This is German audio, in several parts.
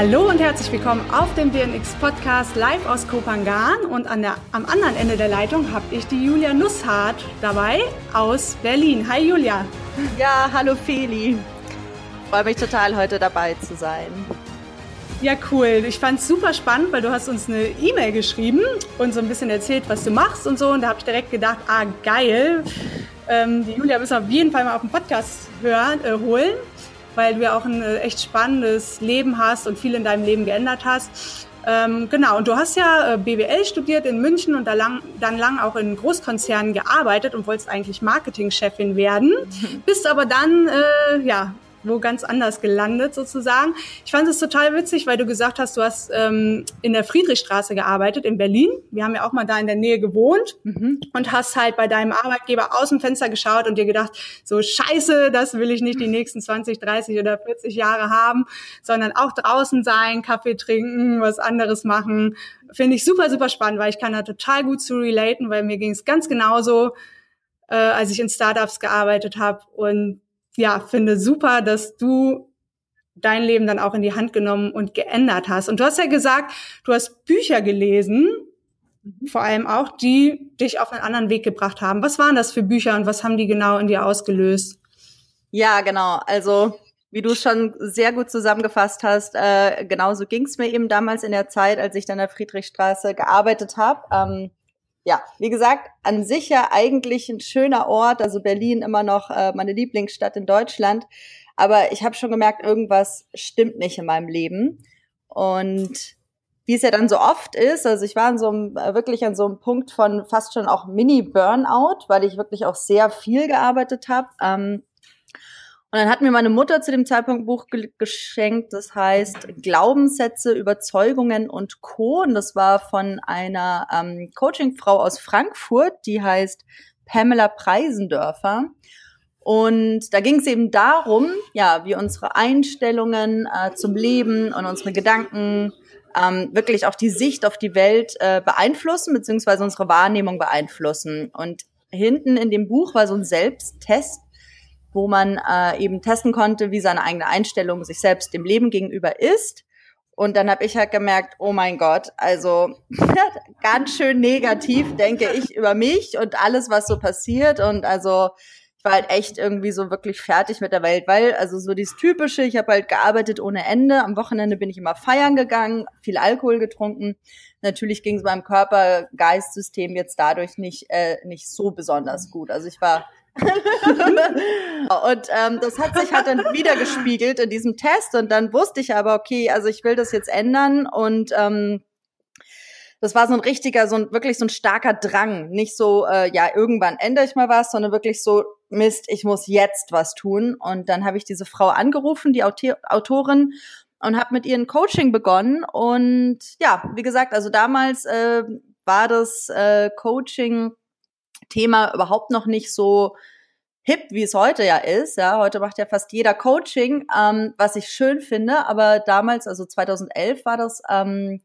Hallo und herzlich willkommen auf dem BNX Podcast live aus Kopangan und an der, am anderen Ende der Leitung habe ich die Julia Nusshardt dabei aus Berlin. Hi Julia. Ja, hallo Feli. Freue mich total heute dabei zu sein. Ja, cool. Ich fand es super spannend, weil du hast uns eine E-Mail geschrieben und so ein bisschen erzählt, was du machst und so. Und da habe ich direkt gedacht, ah, geil. Ähm, die Julia müssen wir auf jeden Fall mal auf den Podcast hören, äh, holen weil du ja auch ein äh, echt spannendes Leben hast und viel in deinem Leben geändert hast. Ähm, genau, und du hast ja äh, BWL studiert in München und da lang, dann lang auch in Großkonzernen gearbeitet und wolltest eigentlich Marketingchefin werden, mhm. bist aber dann äh, ja wo ganz anders gelandet sozusagen. Ich fand es total witzig, weil du gesagt hast, du hast ähm, in der Friedrichstraße gearbeitet in Berlin. Wir haben ja auch mal da in der Nähe gewohnt mhm. und hast halt bei deinem Arbeitgeber aus dem Fenster geschaut und dir gedacht, so scheiße, das will ich nicht die nächsten 20, 30 oder 40 Jahre haben, sondern auch draußen sein, Kaffee trinken, was anderes machen. Finde ich super, super spannend, weil ich kann da total gut zu relaten, weil mir ging es ganz genauso, äh, als ich in Startups gearbeitet habe und ja, finde super, dass du dein Leben dann auch in die Hand genommen und geändert hast. Und du hast ja gesagt, du hast Bücher gelesen, vor allem auch, die dich auf einen anderen Weg gebracht haben. Was waren das für Bücher und was haben die genau in dir ausgelöst? Ja, genau. Also wie du schon sehr gut zusammengefasst hast, äh, genauso ging es mir eben damals in der Zeit, als ich dann in der Friedrichstraße gearbeitet habe. Ähm, ja, wie gesagt, an sich ja eigentlich ein schöner Ort, also Berlin immer noch äh, meine Lieblingsstadt in Deutschland. Aber ich habe schon gemerkt, irgendwas stimmt nicht in meinem Leben. Und wie es ja dann so oft ist, also ich war an so einem, äh, wirklich an so einem Punkt von fast schon auch Mini-Burnout, weil ich wirklich auch sehr viel gearbeitet habe. Ähm, und dann hat mir meine Mutter zu dem Zeitpunkt Buch ge geschenkt, das heißt Glaubenssätze, Überzeugungen und Co. Und das war von einer ähm, Coachingfrau aus Frankfurt, die heißt Pamela Preisendörfer. Und da ging es eben darum, ja, wie unsere Einstellungen äh, zum Leben und unsere Gedanken ähm, wirklich auch die Sicht auf die Welt äh, beeinflussen, beziehungsweise unsere Wahrnehmung beeinflussen. Und hinten in dem Buch war so ein Selbsttest, wo man äh, eben testen konnte, wie seine eigene Einstellung sich selbst dem Leben gegenüber ist. Und dann habe ich halt gemerkt, oh mein Gott, also ganz schön negativ denke ich über mich und alles, was so passiert. Und also ich war halt echt irgendwie so wirklich fertig mit der Welt, weil also so dieses typische, ich habe halt gearbeitet ohne Ende. Am Wochenende bin ich immer feiern gegangen, viel Alkohol getrunken. Natürlich ging es meinem Körper, Geistsystem jetzt dadurch nicht äh, nicht so besonders gut. Also ich war und ähm, das hat sich halt dann wieder gespiegelt in diesem Test und dann wusste ich aber, okay, also ich will das jetzt ändern und ähm, das war so ein richtiger, so ein wirklich so ein starker Drang. Nicht so, äh, ja, irgendwann ändere ich mal was, sondern wirklich so, Mist, ich muss jetzt was tun. Und dann habe ich diese Frau angerufen, die Autorin, und habe mit ihr ein Coaching begonnen. Und ja, wie gesagt, also damals äh, war das äh, Coaching Thema überhaupt noch nicht so hip, wie es heute ja ist. Ja, heute macht ja fast jeder Coaching, ähm, was ich schön finde. Aber damals, also 2011 war das, ähm,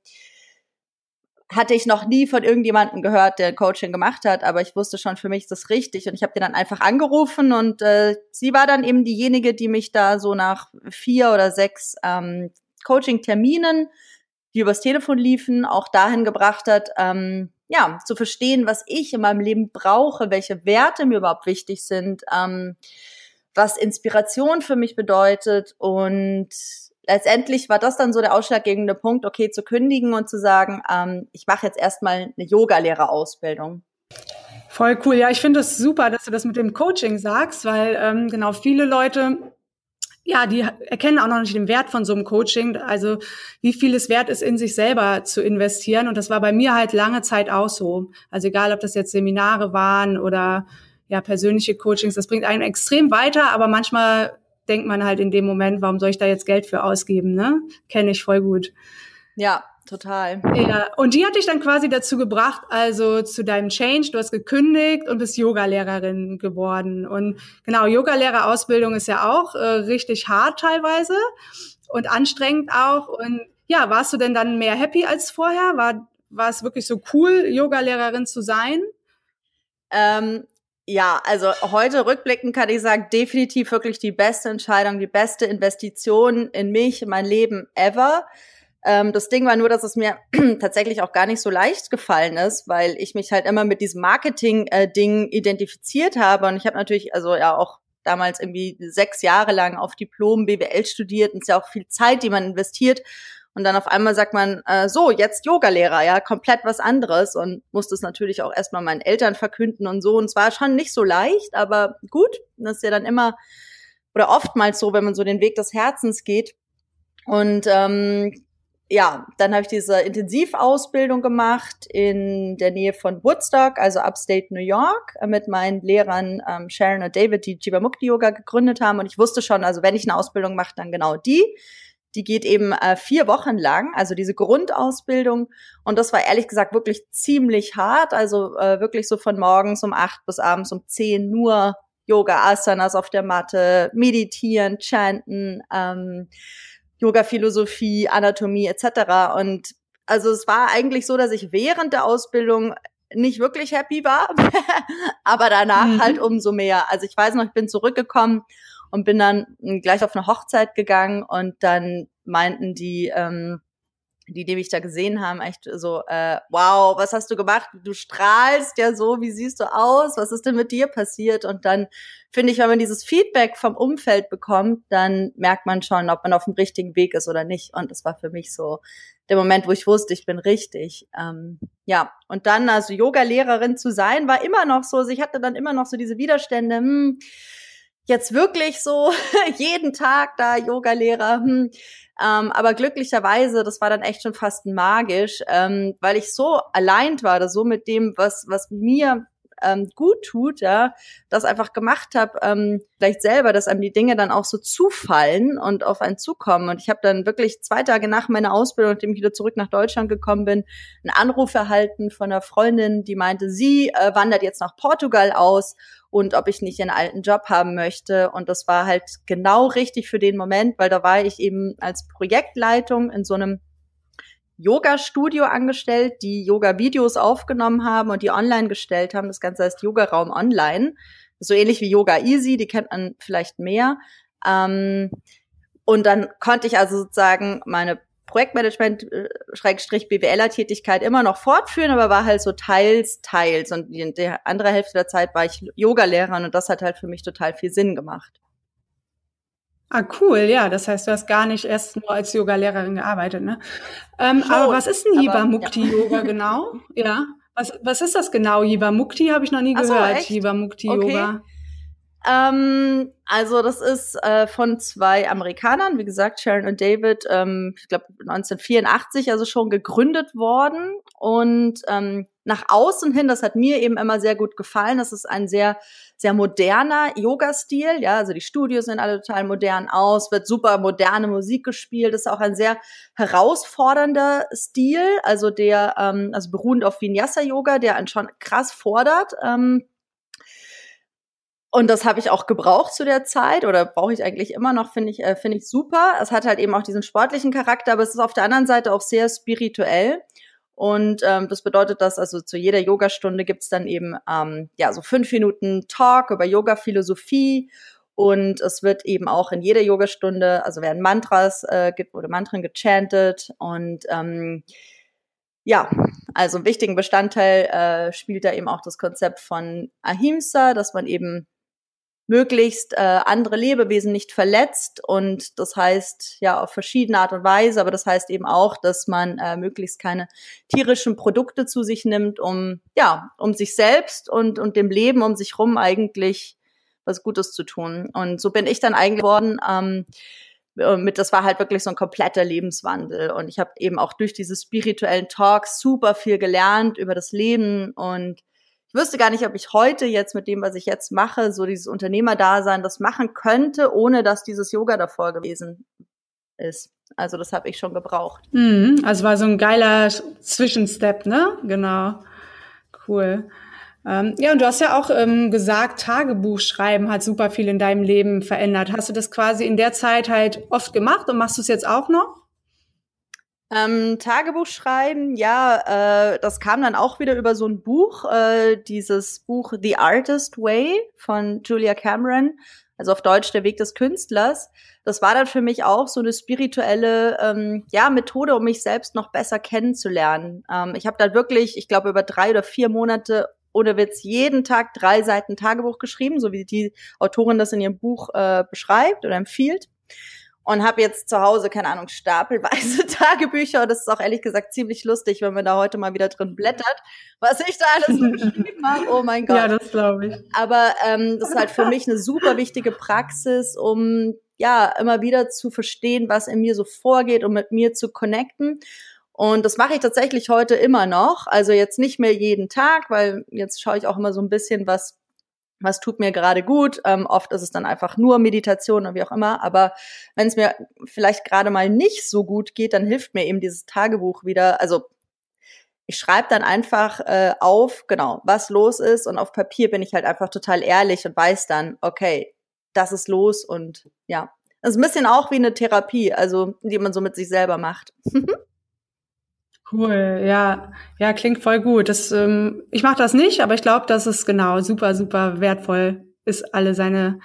hatte ich noch nie von irgendjemandem gehört, der Coaching gemacht hat, aber ich wusste schon, für mich ist das richtig. Und ich habe den dann einfach angerufen und äh, sie war dann eben diejenige, die mich da so nach vier oder sechs ähm, Coaching-Terminen, die übers Telefon liefen, auch dahin gebracht hat, ähm, ja, zu verstehen, was ich in meinem Leben brauche, welche Werte mir überhaupt wichtig sind, ähm, was Inspiration für mich bedeutet und letztendlich war das dann so der ausschlaggebende Punkt, okay, zu kündigen und zu sagen, ähm, ich mache jetzt erstmal eine Yogalehrerausbildung. Voll cool. Ja, ich finde es das super, dass du das mit dem Coaching sagst, weil ähm, genau viele Leute ja, die erkennen auch noch nicht den Wert von so einem Coaching, also wie viel es wert ist, in sich selber zu investieren. Und das war bei mir halt lange Zeit auch so. Also egal, ob das jetzt Seminare waren oder ja persönliche Coachings, das bringt einen extrem weiter, aber manchmal denkt man halt in dem Moment, warum soll ich da jetzt Geld für ausgeben? Ne? Kenne ich voll gut. Ja, total. Ja, und die hat dich dann quasi dazu gebracht, also zu deinem Change, du hast gekündigt und bist Yogalehrerin geworden. Und genau, Yogalehrerausbildung ist ja auch äh, richtig hart teilweise und anstrengend auch. Und ja, warst du denn dann mehr happy als vorher? War, war es wirklich so cool, Yogalehrerin zu sein? Ähm, Ja, also heute rückblickend kann ich sagen, definitiv wirklich die beste Entscheidung, die beste Investition in mich, in mein Leben ever. Ähm, das Ding war nur, dass es mir tatsächlich auch gar nicht so leicht gefallen ist, weil ich mich halt immer mit diesem Marketing-Ding äh, identifiziert habe. Und ich habe natürlich, also ja auch damals irgendwie sechs Jahre lang auf Diplom BWL studiert und es ist ja auch viel Zeit, die man investiert. Und dann auf einmal sagt man, äh, so, jetzt Yogalehrer, ja, komplett was anderes und musste es natürlich auch erstmal meinen Eltern verkünden und so. Und es war schon nicht so leicht, aber gut, das ist ja dann immer oder oftmals so, wenn man so den Weg des Herzens geht. Und ähm, ja, dann habe ich diese Intensivausbildung gemacht in der Nähe von Woodstock, also Upstate New York, äh, mit meinen Lehrern ähm, Sharon und David, die Jivamukti Yoga gegründet haben. Und ich wusste schon, also wenn ich eine Ausbildung mache, dann genau die. Die geht eben äh, vier Wochen lang, also diese Grundausbildung. Und das war ehrlich gesagt wirklich ziemlich hart. Also äh, wirklich so von morgens um acht bis abends um zehn nur Yoga, Asanas auf der Matte, meditieren, chanten, ähm, Yoga-Philosophie, Anatomie etc. Und also es war eigentlich so, dass ich während der Ausbildung nicht wirklich happy war, aber danach mhm. halt umso mehr. Also ich weiß noch, ich bin zurückgekommen und bin dann gleich auf eine Hochzeit gegangen und dann meinten die, ähm, die, die mich da gesehen haben, echt so, äh, wow, was hast du gemacht? Du strahlst ja so, wie siehst du aus? Was ist denn mit dir passiert? Und dann finde ich, wenn man dieses Feedback vom Umfeld bekommt, dann merkt man schon, ob man auf dem richtigen Weg ist oder nicht. Und das war für mich so der Moment, wo ich wusste, ich bin richtig. Ähm, ja, und dann also Yoga-Lehrerin zu sein, war immer noch so, also ich hatte dann immer noch so diese Widerstände, hm, jetzt wirklich so jeden Tag da Yoga-Lehrer. Hm. Ähm, aber glücklicherweise, das war dann echt schon fast magisch, ähm, weil ich so allein war, so mit dem, was, was mir ähm, gut tut, ja, das einfach gemacht habe, ähm, vielleicht selber, dass einem die Dinge dann auch so zufallen und auf einen zukommen. Und ich habe dann wirklich zwei Tage nach meiner Ausbildung, nachdem ich wieder zurück nach Deutschland gekommen bin, einen Anruf erhalten von einer Freundin, die meinte, sie äh, wandert jetzt nach Portugal aus und ob ich nicht einen alten Job haben möchte. Und das war halt genau richtig für den Moment, weil da war ich eben als Projektleitung in so einem Yoga-Studio angestellt, die Yoga-Videos aufgenommen haben und die online gestellt haben. Das Ganze heißt Yoga-Raum Online. So ähnlich wie Yoga Easy, die kennt man vielleicht mehr. Ähm, und dann konnte ich also sozusagen meine Projektmanagement-BWLer-Tätigkeit immer noch fortführen, aber war halt so teils, teils. Und die, die andere Hälfte der Zeit war ich Yoga-Lehrerin und das hat halt für mich total viel Sinn gemacht. Ah, cool, ja. Das heißt, du hast gar nicht erst nur als Yoga-Lehrerin gearbeitet, ne? Ähm, aber was ist ein Jiva Mukti Yoga genau? Ja. Was, was ist das genau? Jiva Mukti habe ich noch nie Ach gehört. So, Jiva Mukti okay. Ähm, also das ist äh, von zwei Amerikanern, wie gesagt, Sharon und David, ähm, ich glaube 1984 also schon gegründet worden. Und ähm, nach außen hin, das hat mir eben immer sehr gut gefallen. Das ist ein sehr, sehr moderner Yoga-Stil. Ja, also die Studios sehen alle total modern aus, wird super moderne Musik gespielt. Das ist auch ein sehr herausfordernder Stil, also der, ähm, also beruhend auf Vinyasa-Yoga, der einen schon krass fordert. Ähm, und das habe ich auch gebraucht zu der Zeit oder brauche ich eigentlich immer noch, finde ich, äh, finde ich super. Es hat halt eben auch diesen sportlichen Charakter, aber es ist auf der anderen Seite auch sehr spirituell. Und ähm, das bedeutet, dass also zu jeder Yogastunde gibt's dann eben ähm, ja so fünf Minuten Talk über Yoga-Philosophie und es wird eben auch in jeder Yogastunde, also werden Mantras äh, oder Mantren gechantet und ähm, ja, also einen wichtigen Bestandteil äh, spielt da eben auch das Konzept von Ahimsa, dass man eben möglichst äh, andere Lebewesen nicht verletzt und das heißt ja auf verschiedene Art und Weise, aber das heißt eben auch, dass man äh, möglichst keine tierischen Produkte zu sich nimmt, um ja um sich selbst und und dem Leben um sich rum eigentlich was Gutes zu tun. Und so bin ich dann eigentlich geworden. Ähm, mit, das war halt wirklich so ein kompletter Lebenswandel. Und ich habe eben auch durch diese spirituellen Talks super viel gelernt über das Leben und wüsste gar nicht, ob ich heute jetzt mit dem, was ich jetzt mache, so dieses Unternehmerdasein, das machen könnte, ohne dass dieses Yoga davor gewesen ist. Also das habe ich schon gebraucht. Mhm, also war so ein geiler Zwischenstep, ne? Genau. Cool. Ähm, ja, und du hast ja auch ähm, gesagt, Tagebuch schreiben hat super viel in deinem Leben verändert. Hast du das quasi in der Zeit halt oft gemacht und machst du es jetzt auch noch? Ähm, Tagebuch schreiben, ja, äh, das kam dann auch wieder über so ein Buch, äh, dieses Buch The Artist Way von Julia Cameron, also auf Deutsch Der Weg des Künstlers. Das war dann für mich auch so eine spirituelle ähm, ja, Methode, um mich selbst noch besser kennenzulernen. Ähm, ich habe dann wirklich, ich glaube, über drei oder vier Monate ohne Witz jeden Tag drei Seiten Tagebuch geschrieben, so wie die Autorin das in ihrem Buch äh, beschreibt oder empfiehlt und habe jetzt zu Hause, keine Ahnung, stapelweise Tagebücher. Und das ist auch ehrlich gesagt ziemlich lustig, wenn man da heute mal wieder drin blättert, was ich da alles so geschrieben habe. Oh mein Gott. Ja, das glaube ich. Aber ähm, das ist halt für mich eine super wichtige Praxis, um ja immer wieder zu verstehen, was in mir so vorgeht, um mit mir zu connecten. Und das mache ich tatsächlich heute immer noch. Also jetzt nicht mehr jeden Tag, weil jetzt schaue ich auch immer so ein bisschen, was was tut mir gerade gut. Ähm, oft ist es dann einfach nur Meditation oder wie auch immer. Aber wenn es mir vielleicht gerade mal nicht so gut geht, dann hilft mir eben dieses Tagebuch wieder. Also ich schreibe dann einfach äh, auf, genau, was los ist. Und auf Papier bin ich halt einfach total ehrlich und weiß dann, okay, das ist los. Und ja, das ist ein bisschen auch wie eine Therapie, also die man so mit sich selber macht. Cool, ja, ja, klingt voll gut. Das, ähm, ich mache das nicht, aber ich glaube, dass es genau super, super wertvoll ist, alle seine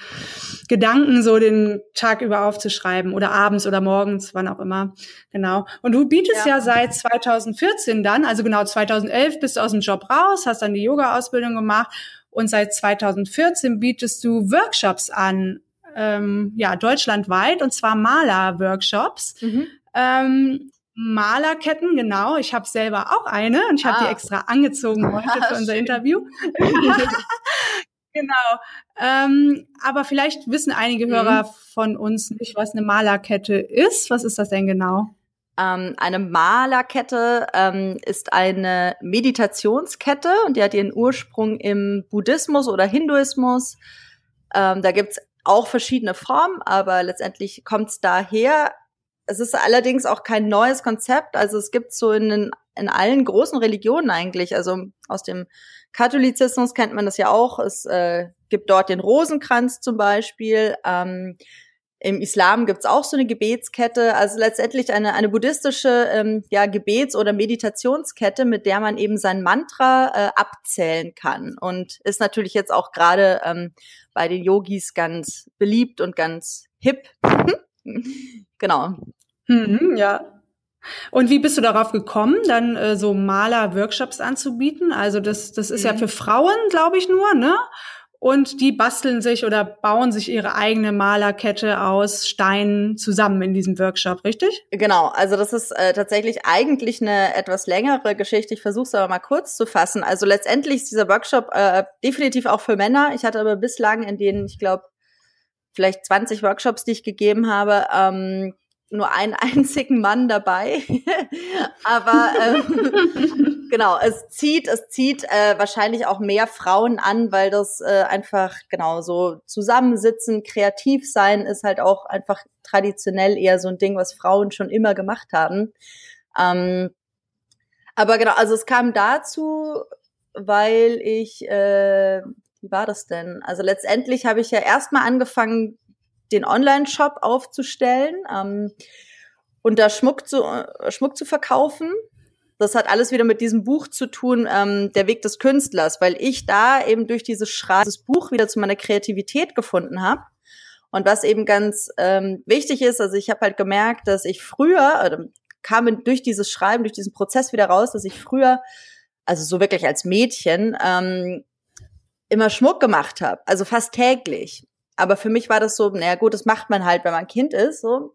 Gedanken so den Tag über aufzuschreiben oder abends oder morgens, wann auch immer. Genau. Und du bietest ja, ja seit 2014 dann, also genau 2011 bist du aus dem Job raus, hast dann die Yoga-Ausbildung gemacht und seit 2014 bietest du Workshops an, ähm, ja, deutschlandweit und zwar Maler-Workshops. Mhm. Ähm, Malerketten, genau. Ich habe selber auch eine und ich habe ah. die extra angezogen heute für unser Interview. genau. Ähm, aber vielleicht wissen einige mhm. Hörer von uns nicht, was eine Malerkette ist. Was ist das denn genau? Ähm, eine Malerkette ähm, ist eine Meditationskette und die hat ihren Ursprung im Buddhismus oder Hinduismus. Ähm, da gibt's auch verschiedene Formen, aber letztendlich kommt's daher. Es ist allerdings auch kein neues Konzept. Also es gibt so in, den, in allen großen Religionen eigentlich, also aus dem Katholizismus kennt man das ja auch. Es äh, gibt dort den Rosenkranz zum Beispiel. Ähm, Im Islam gibt's auch so eine Gebetskette, also letztendlich eine, eine buddhistische ähm, ja, Gebets- oder Meditationskette, mit der man eben sein Mantra äh, abzählen kann. Und ist natürlich jetzt auch gerade ähm, bei den Yogis ganz beliebt und ganz hip. genau. Mhm, ja. Und wie bist du darauf gekommen, dann äh, so Maler-Workshops anzubieten? Also das, das ist mhm. ja für Frauen, glaube ich, nur, ne? Und die basteln sich oder bauen sich ihre eigene Malerkette aus Steinen zusammen in diesem Workshop, richtig? Genau, also das ist äh, tatsächlich eigentlich eine etwas längere Geschichte. Ich versuche es aber mal kurz zu fassen. Also letztendlich ist dieser Workshop äh, definitiv auch für Männer. Ich hatte aber bislang in denen, ich glaube, vielleicht 20 Workshops, die ich gegeben habe, ähm, nur einen einzigen Mann dabei. Aber ähm, genau, es zieht, es zieht äh, wahrscheinlich auch mehr Frauen an, weil das äh, einfach genau so zusammensitzen, kreativ sein ist halt auch einfach traditionell eher so ein Ding, was Frauen schon immer gemacht haben. Ähm, aber genau, also es kam dazu, weil ich, äh, wie war das denn? Also letztendlich habe ich ja erstmal angefangen, den Online-Shop aufzustellen ähm, und da Schmuck zu, äh, Schmuck zu verkaufen. Das hat alles wieder mit diesem Buch zu tun, ähm, Der Weg des Künstlers, weil ich da eben durch dieses Schreiben, das Buch wieder zu meiner Kreativität gefunden habe. Und was eben ganz ähm, wichtig ist, also ich habe halt gemerkt, dass ich früher, äh, kam durch dieses Schreiben, durch diesen Prozess wieder raus, dass ich früher, also so wirklich als Mädchen, ähm, immer Schmuck gemacht habe, also fast täglich. Aber für mich war das so, naja gut, das macht man halt, wenn man Kind ist. So.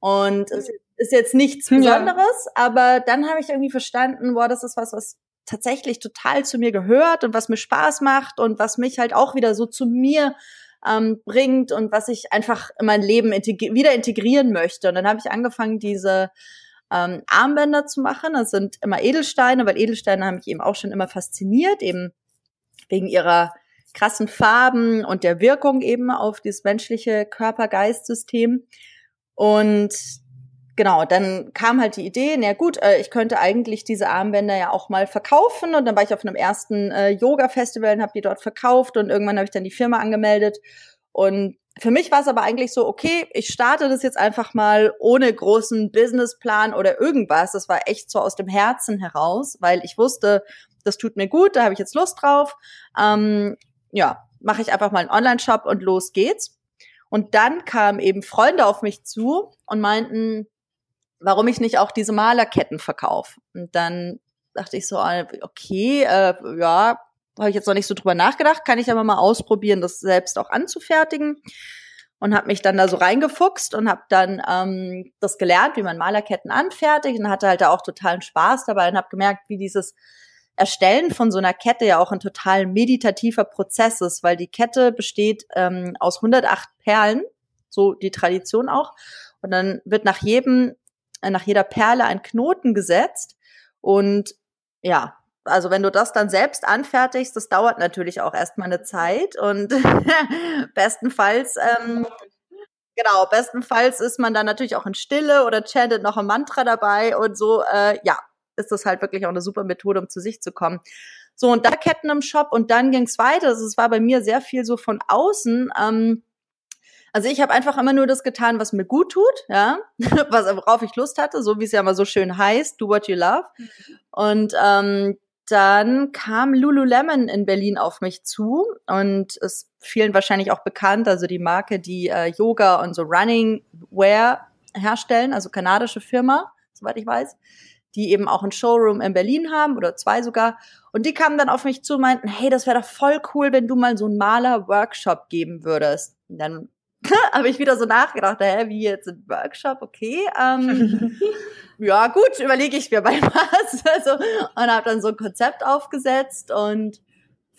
Und es ist jetzt nichts Besonderes, ja. aber dann habe ich irgendwie verstanden, boah, das ist was, was tatsächlich total zu mir gehört und was mir Spaß macht und was mich halt auch wieder so zu mir ähm, bringt und was ich einfach in mein Leben integri wieder integrieren möchte. Und dann habe ich angefangen, diese ähm, Armbänder zu machen. Das sind immer Edelsteine, weil Edelsteine haben mich eben auch schon immer fasziniert, eben wegen ihrer krassen Farben und der Wirkung eben auf das menschliche Körper-Geist-System. Und genau, dann kam halt die Idee, na gut, äh, ich könnte eigentlich diese Armbänder ja auch mal verkaufen. Und dann war ich auf einem ersten äh, Yoga-Festival und habe die dort verkauft und irgendwann habe ich dann die Firma angemeldet. Und für mich war es aber eigentlich so, okay, ich starte das jetzt einfach mal ohne großen Businessplan oder irgendwas. Das war echt so aus dem Herzen heraus, weil ich wusste, das tut mir gut, da habe ich jetzt Lust drauf. Ähm, ja, mache ich einfach mal einen Online-Shop und los geht's. Und dann kamen eben Freunde auf mich zu und meinten, warum ich nicht auch diese Malerketten verkaufe. Und dann dachte ich so, ah, okay, äh, ja, habe ich jetzt noch nicht so drüber nachgedacht, kann ich aber mal ausprobieren, das selbst auch anzufertigen. Und habe mich dann da so reingefuchst und habe dann ähm, das gelernt, wie man Malerketten anfertigt und hatte halt da auch totalen Spaß dabei und habe gemerkt, wie dieses Erstellen von so einer Kette ja auch ein total meditativer Prozess ist, weil die Kette besteht ähm, aus 108 Perlen, so die Tradition auch. Und dann wird nach jedem, äh, nach jeder Perle ein Knoten gesetzt. Und ja, also wenn du das dann selbst anfertigst, das dauert natürlich auch erstmal eine Zeit und bestenfalls ähm, genau, bestenfalls ist man dann natürlich auch in Stille oder chantet noch ein Mantra dabei und so, äh, ja, ist das halt wirklich auch eine super Methode, um zu sich zu kommen. So, und da Ketten im Shop und dann ging es weiter. Also es war bei mir sehr viel so von außen. Ähm, also ich habe einfach immer nur das getan, was mir gut tut, ja, was worauf ich Lust hatte, so wie es ja immer so schön heißt, do what you love. Und ähm, dann kam Lululemon in Berlin auf mich zu und ist vielen wahrscheinlich auch bekannt, also die Marke, die äh, Yoga und so Running Wear herstellen, also kanadische Firma, soweit ich weiß die eben auch ein Showroom in Berlin haben oder zwei sogar. Und die kamen dann auf mich zu und meinten, hey, das wäre doch voll cool, wenn du mal so einen Maler-Workshop geben würdest. Und dann habe ich wieder so nachgedacht, hä, wie jetzt ein Workshop, okay. Ähm, ja, gut, überlege ich mir bei was. Also, und habe dann so ein Konzept aufgesetzt und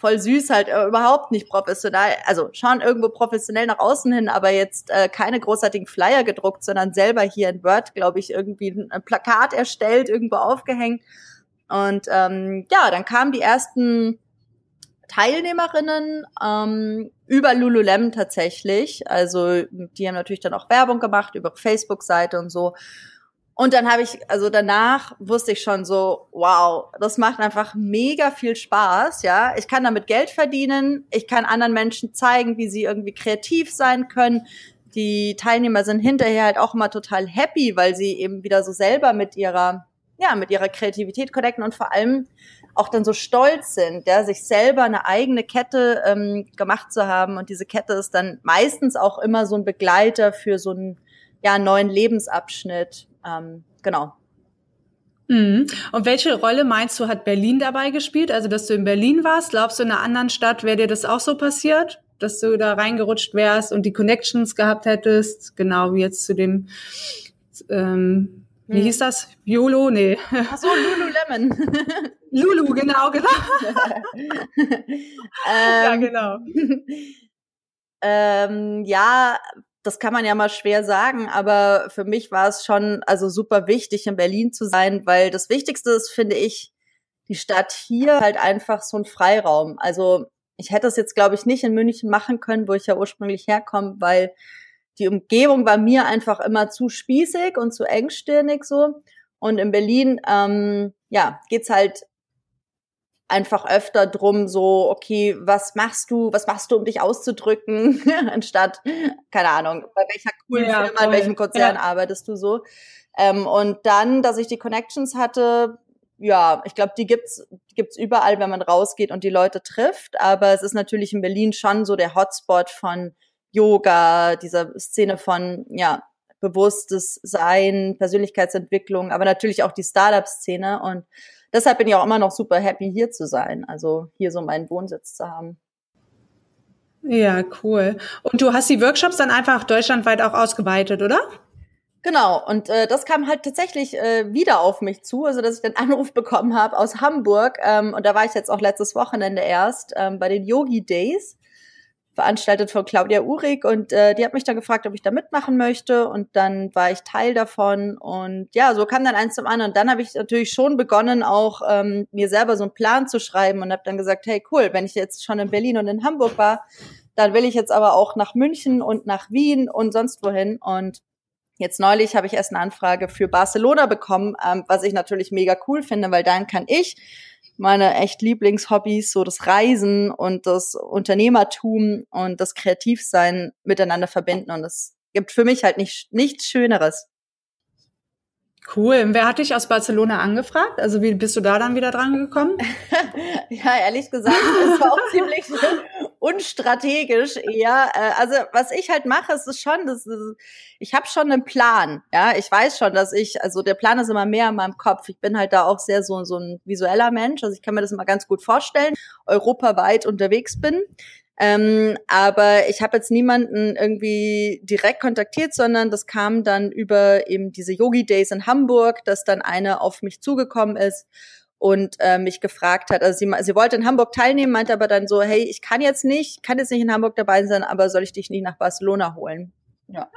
voll süß, halt äh, überhaupt nicht professionell, also schon irgendwo professionell nach außen hin, aber jetzt äh, keine großartigen Flyer gedruckt, sondern selber hier in Word, glaube ich, irgendwie ein Plakat erstellt, irgendwo aufgehängt. Und ähm, ja, dann kamen die ersten Teilnehmerinnen ähm, über Lululemon tatsächlich. Also die haben natürlich dann auch Werbung gemacht über Facebook-Seite und so. Und dann habe ich, also danach wusste ich schon so, wow, das macht einfach mega viel Spaß, ja. Ich kann damit Geld verdienen, ich kann anderen Menschen zeigen, wie sie irgendwie kreativ sein können. Die Teilnehmer sind hinterher halt auch immer total happy, weil sie eben wieder so selber mit ihrer, ja, mit ihrer Kreativität connecten und vor allem auch dann so stolz sind, ja, sich selber eine eigene Kette ähm, gemacht zu haben. Und diese Kette ist dann meistens auch immer so ein Begleiter für so einen ja, neuen Lebensabschnitt. Ähm, genau. Mhm. Und welche Rolle meinst du, hat Berlin dabei gespielt? Also, dass du in Berlin warst? Glaubst du, in einer anderen Stadt wäre dir das auch so passiert? Dass du da reingerutscht wärst und die Connections gehabt hättest? Genau wie jetzt zu dem, ähm, wie hm. hieß das? YOLO? Nee. Ach so, Lululemon. Lulu, genau, genau. ähm, ja, genau. Ähm, ja, das kann man ja mal schwer sagen, aber für mich war es schon also super wichtig, in Berlin zu sein, weil das Wichtigste ist, finde ich, die Stadt hier halt einfach so ein Freiraum. Also ich hätte es jetzt, glaube ich, nicht in München machen können, wo ich ja ursprünglich herkomme, weil die Umgebung war mir einfach immer zu spießig und zu engstirnig so. Und in Berlin, ähm, ja, geht's halt einfach öfter drum, so, okay, was machst du, was machst du, um dich auszudrücken, anstatt, keine Ahnung, bei welcher coolen ja, Firma, in welchem Konzern ja. arbeitest du so. Ähm, und dann, dass ich die Connections hatte, ja, ich glaube, die gibt's, die gibt's überall, wenn man rausgeht und die Leute trifft. Aber es ist natürlich in Berlin schon so der Hotspot von Yoga, dieser Szene von, ja, bewusstes Sein, Persönlichkeitsentwicklung, aber natürlich auch die Startup-Szene und deshalb bin ich auch immer noch super happy, hier zu sein. Also hier so meinen Wohnsitz zu haben. Ja, cool. Und du hast die Workshops dann einfach deutschlandweit auch ausgeweitet, oder? Genau, und äh, das kam halt tatsächlich äh, wieder auf mich zu, also dass ich den Anruf bekommen habe aus Hamburg ähm, und da war ich jetzt auch letztes Wochenende erst ähm, bei den Yogi Days veranstaltet von Claudia Uhrig und äh, die hat mich dann gefragt, ob ich da mitmachen möchte und dann war ich Teil davon und ja, so kam dann eins zum anderen. Und dann habe ich natürlich schon begonnen, auch ähm, mir selber so einen Plan zu schreiben und habe dann gesagt, hey cool, wenn ich jetzt schon in Berlin und in Hamburg war, dann will ich jetzt aber auch nach München und nach Wien und sonst wohin. Und Jetzt neulich habe ich erst eine Anfrage für Barcelona bekommen, ähm, was ich natürlich mega cool finde, weil dann kann ich meine echt Lieblingshobbys, so das Reisen und das Unternehmertum und das Kreativsein miteinander verbinden. Und es gibt für mich halt nicht, nichts Schöneres. Cool. Und wer hat dich aus Barcelona angefragt? Also wie bist du da dann wieder dran gekommen? ja, ehrlich gesagt, es war auch ziemlich unstrategisch eher. Äh, also was ich halt mache, ist es schon, das ist, ich habe schon einen Plan. Ja, ich weiß schon, dass ich, also der Plan ist immer mehr in meinem Kopf. Ich bin halt da auch sehr so so ein visueller Mensch. Also ich kann mir das immer ganz gut vorstellen, europaweit unterwegs bin. Ähm, aber ich habe jetzt niemanden irgendwie direkt kontaktiert, sondern das kam dann über eben diese Yogi Days in Hamburg, dass dann eine auf mich zugekommen ist und äh, mich gefragt hat. Also sie, sie wollte in Hamburg teilnehmen, meinte aber dann so, hey, ich kann jetzt nicht, kann jetzt nicht in Hamburg dabei sein, aber soll ich dich nicht nach Barcelona holen? Ja.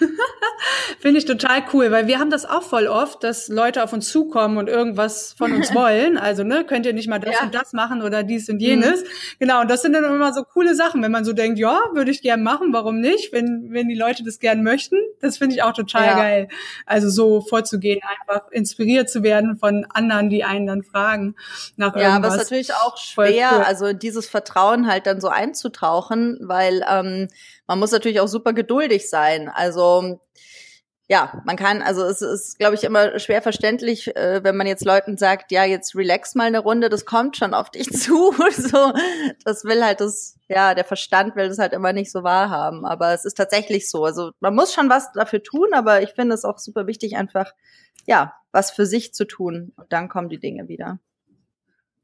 Finde ich total cool, weil wir haben das auch voll oft, dass Leute auf uns zukommen und irgendwas von uns wollen. Also, ne, könnt ihr nicht mal das ja. und das machen oder dies und jenes. Mhm. Genau, und das sind dann immer so coole Sachen, wenn man so denkt, ja, würde ich gern machen, warum nicht? Wenn, wenn die Leute das gern möchten, das finde ich auch total ja. geil. Also so vorzugehen, einfach inspiriert zu werden von anderen, die einen dann fragen nach ja, irgendwas. Ja, aber es ist natürlich auch schwer, cool. also dieses Vertrauen halt dann so einzutauchen, weil ähm, man muss natürlich auch super geduldig sein. Also ja, man kann, also es ist, glaube ich, immer schwer verständlich, äh, wenn man jetzt Leuten sagt, ja, jetzt relax mal eine Runde, das kommt schon auf dich zu. so, das will halt das, ja, der Verstand will das halt immer nicht so wahrhaben. Aber es ist tatsächlich so. Also man muss schon was dafür tun, aber ich finde es auch super wichtig, einfach, ja, was für sich zu tun. Und dann kommen die Dinge wieder.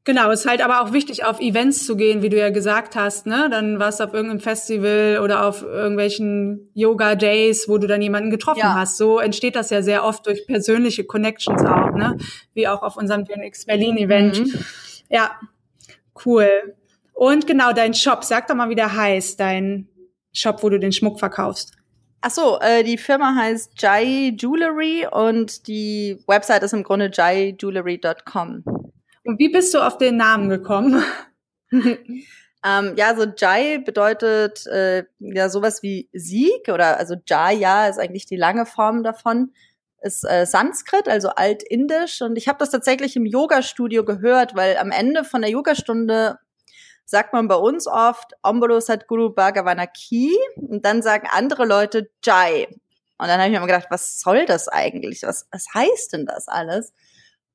Genau, es ist halt aber auch wichtig, auf Events zu gehen, wie du ja gesagt hast, ne? Dann warst du auf irgendeinem Festival oder auf irgendwelchen Yoga-Days, wo du dann jemanden getroffen ja. hast. So entsteht das ja sehr oft durch persönliche Connections auch, ne? Wie auch auf unserem DNX Berlin-Event. Mhm. Ja, cool. Und genau, dein Shop, sag doch mal, wie der heißt, dein Shop, wo du den Schmuck verkaufst. Ach so, äh, die Firma heißt Jai Jewelry und die Website ist im Grunde jaijewelry.com. Und wie bist du auf den Namen gekommen? ähm, ja, so Jai bedeutet äh, ja sowas wie Sieg oder also Jaya ist eigentlich die lange Form davon. Ist äh, Sanskrit, also altindisch. Und ich habe das tatsächlich im Yoga-Studio gehört, weil am Ende von der Yogastunde sagt man bei uns oft Ombolo Sadguru Bhagavana Ki und dann sagen andere Leute Jai. Und dann habe ich mir immer gedacht, was soll das eigentlich? Was, was heißt denn das alles?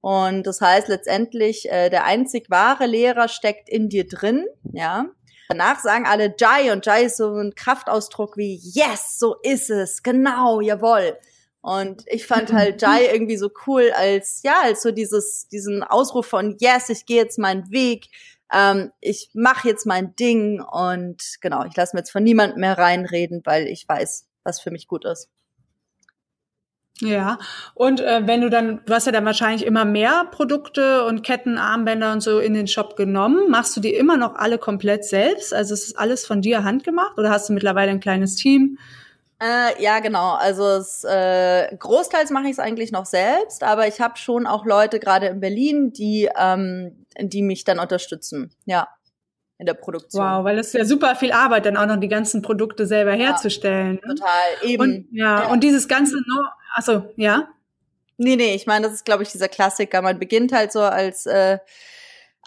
Und das heißt letztendlich, äh, der einzig wahre Lehrer steckt in dir drin, ja. Danach sagen alle Jai und Jai ist so ein Kraftausdruck wie Yes, so ist es, genau, jawoll. Und ich fand halt Jai irgendwie so cool als ja, als so dieses diesen Ausruf von Yes, ich gehe jetzt meinen Weg, ähm, ich mache jetzt mein Ding und genau, ich lasse mir jetzt von niemandem mehr reinreden, weil ich weiß, was für mich gut ist. Ja, und äh, wenn du dann, du hast ja dann wahrscheinlich immer mehr Produkte und Ketten, Armbänder und so in den Shop genommen. Machst du die immer noch alle komplett selbst? Also ist alles von dir handgemacht oder hast du mittlerweile ein kleines Team? Äh, ja, genau. Also es, äh, großteils mache ich es eigentlich noch selbst, aber ich habe schon auch Leute gerade in Berlin, die, ähm, die mich dann unterstützen. Ja in der Produktion. Wow, weil es ist ja super viel Arbeit, dann auch noch die ganzen Produkte selber herzustellen. Ja, total, eben. Und, ja, ja, und dieses ganze, no achso, ja? Nee, nee, ich meine, das ist, glaube ich, dieser Klassiker. Man beginnt halt so als äh,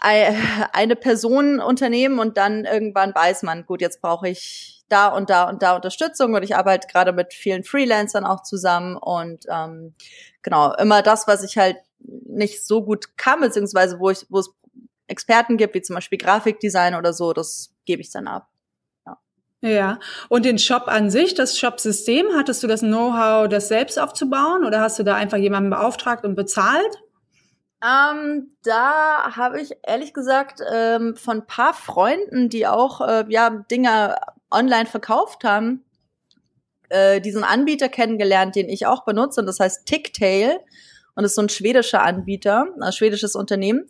eine Person Unternehmen und dann irgendwann weiß man, gut, jetzt brauche ich da und da und da Unterstützung und ich arbeite gerade mit vielen Freelancern auch zusammen und ähm, genau, immer das, was ich halt nicht so gut kann, beziehungsweise wo ich, wo es Experten gibt, wie zum Beispiel Grafikdesign oder so, das gebe ich dann ab. Ja, und den Shop an sich, das Shop-System, hattest du das Know-how, das selbst aufzubauen oder hast du da einfach jemanden beauftragt und bezahlt? Ähm, da habe ich ehrlich gesagt ähm, von paar Freunden, die auch äh, ja Dinge online verkauft haben, äh, diesen Anbieter kennengelernt, den ich auch benutze, und das heißt Ticktail und ist so ein schwedischer Anbieter, ein schwedisches Unternehmen.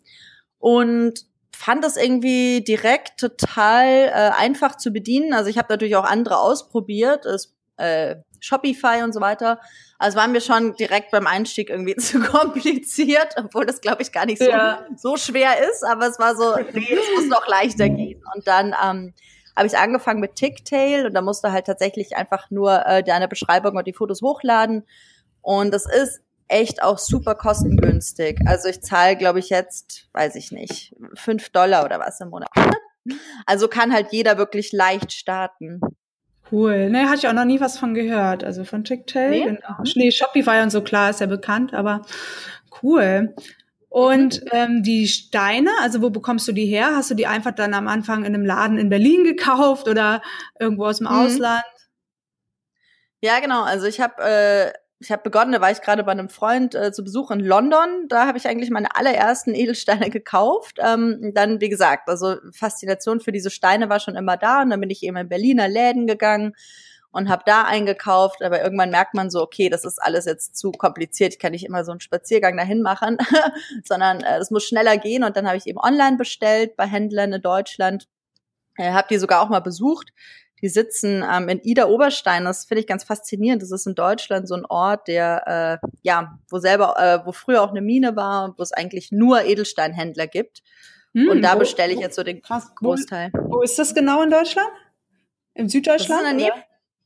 Und fand das irgendwie direkt total äh, einfach zu bedienen. Also ich habe natürlich auch andere ausprobiert, es, äh, Shopify und so weiter. Also war mir schon direkt beim Einstieg irgendwie zu kompliziert, obwohl das glaube ich gar nicht so, ja. so schwer ist, aber es war so, nee, es muss noch leichter gehen. Und dann ähm, habe ich angefangen mit Ticktail und da musst du halt tatsächlich einfach nur äh, deine Beschreibung und die Fotos hochladen. Und das ist echt auch super kostengünstig. Also ich zahle, glaube ich, jetzt, weiß ich nicht, fünf Dollar oder was im Monat. Also kann halt jeder wirklich leicht starten. Cool. Ne, hatte ich auch noch nie was von gehört. Also von Chicktail. Nee? Genau. Nee, Shopify und so, klar, ist ja bekannt, aber cool. Und ähm, die Steine, also wo bekommst du die her? Hast du die einfach dann am Anfang in einem Laden in Berlin gekauft oder irgendwo aus dem mhm. Ausland? Ja, genau. Also ich habe äh, ich habe begonnen, da war ich gerade bei einem Freund äh, zu Besuch in London. Da habe ich eigentlich meine allerersten Edelsteine gekauft. Ähm, dann, wie gesagt, also Faszination für diese Steine war schon immer da. Und dann bin ich eben in Berliner Läden gegangen und habe da eingekauft. Aber irgendwann merkt man so, okay, das ist alles jetzt zu kompliziert. Ich kann nicht immer so einen Spaziergang dahin machen, sondern äh, das muss schneller gehen. Und dann habe ich eben online bestellt bei Händlern in Deutschland. Äh, habe die sogar auch mal besucht die sitzen ähm, in Ida Oberstein. Das finde ich ganz faszinierend. Das ist in Deutschland so ein Ort, der äh, ja, wo selber, äh, wo früher auch eine Mine war, wo es eigentlich nur Edelsteinhändler gibt. Hm, und da bestelle ich jetzt so den krass, Großteil. Wo, wo, ist das genau in Deutschland? Im Süddeutschland? Das ist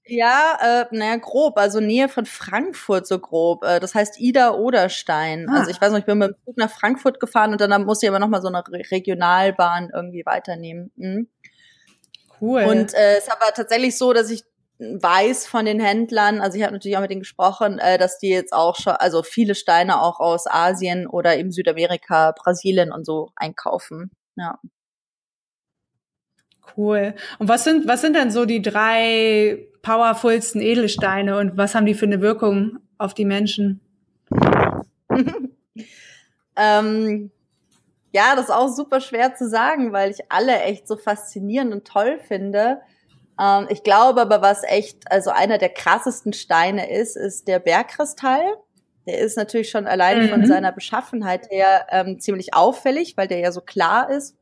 ja, äh, naja, grob, also Nähe von Frankfurt so grob. Äh, das heißt Ida Oderstein. Ah. Also ich weiß noch, ich bin mit dem Zug nach Frankfurt gefahren und dann musste ich aber nochmal so eine Regionalbahn irgendwie weiternehmen. Mhm. Cool. Und äh, es ist aber tatsächlich so, dass ich weiß von den Händlern, also ich habe natürlich auch mit denen gesprochen, äh, dass die jetzt auch schon, also viele Steine auch aus Asien oder eben Südamerika, Brasilien und so einkaufen. Ja. Cool. Und was sind, was sind denn so die drei powerfulsten Edelsteine und was haben die für eine Wirkung auf die Menschen? ähm, ja, das ist auch super schwer zu sagen, weil ich alle echt so faszinierend und toll finde. Ähm, ich glaube aber, was echt, also einer der krassesten Steine ist, ist der Bergkristall. Der ist natürlich schon allein mhm. von seiner Beschaffenheit her ähm, ziemlich auffällig, weil der ja so klar ist.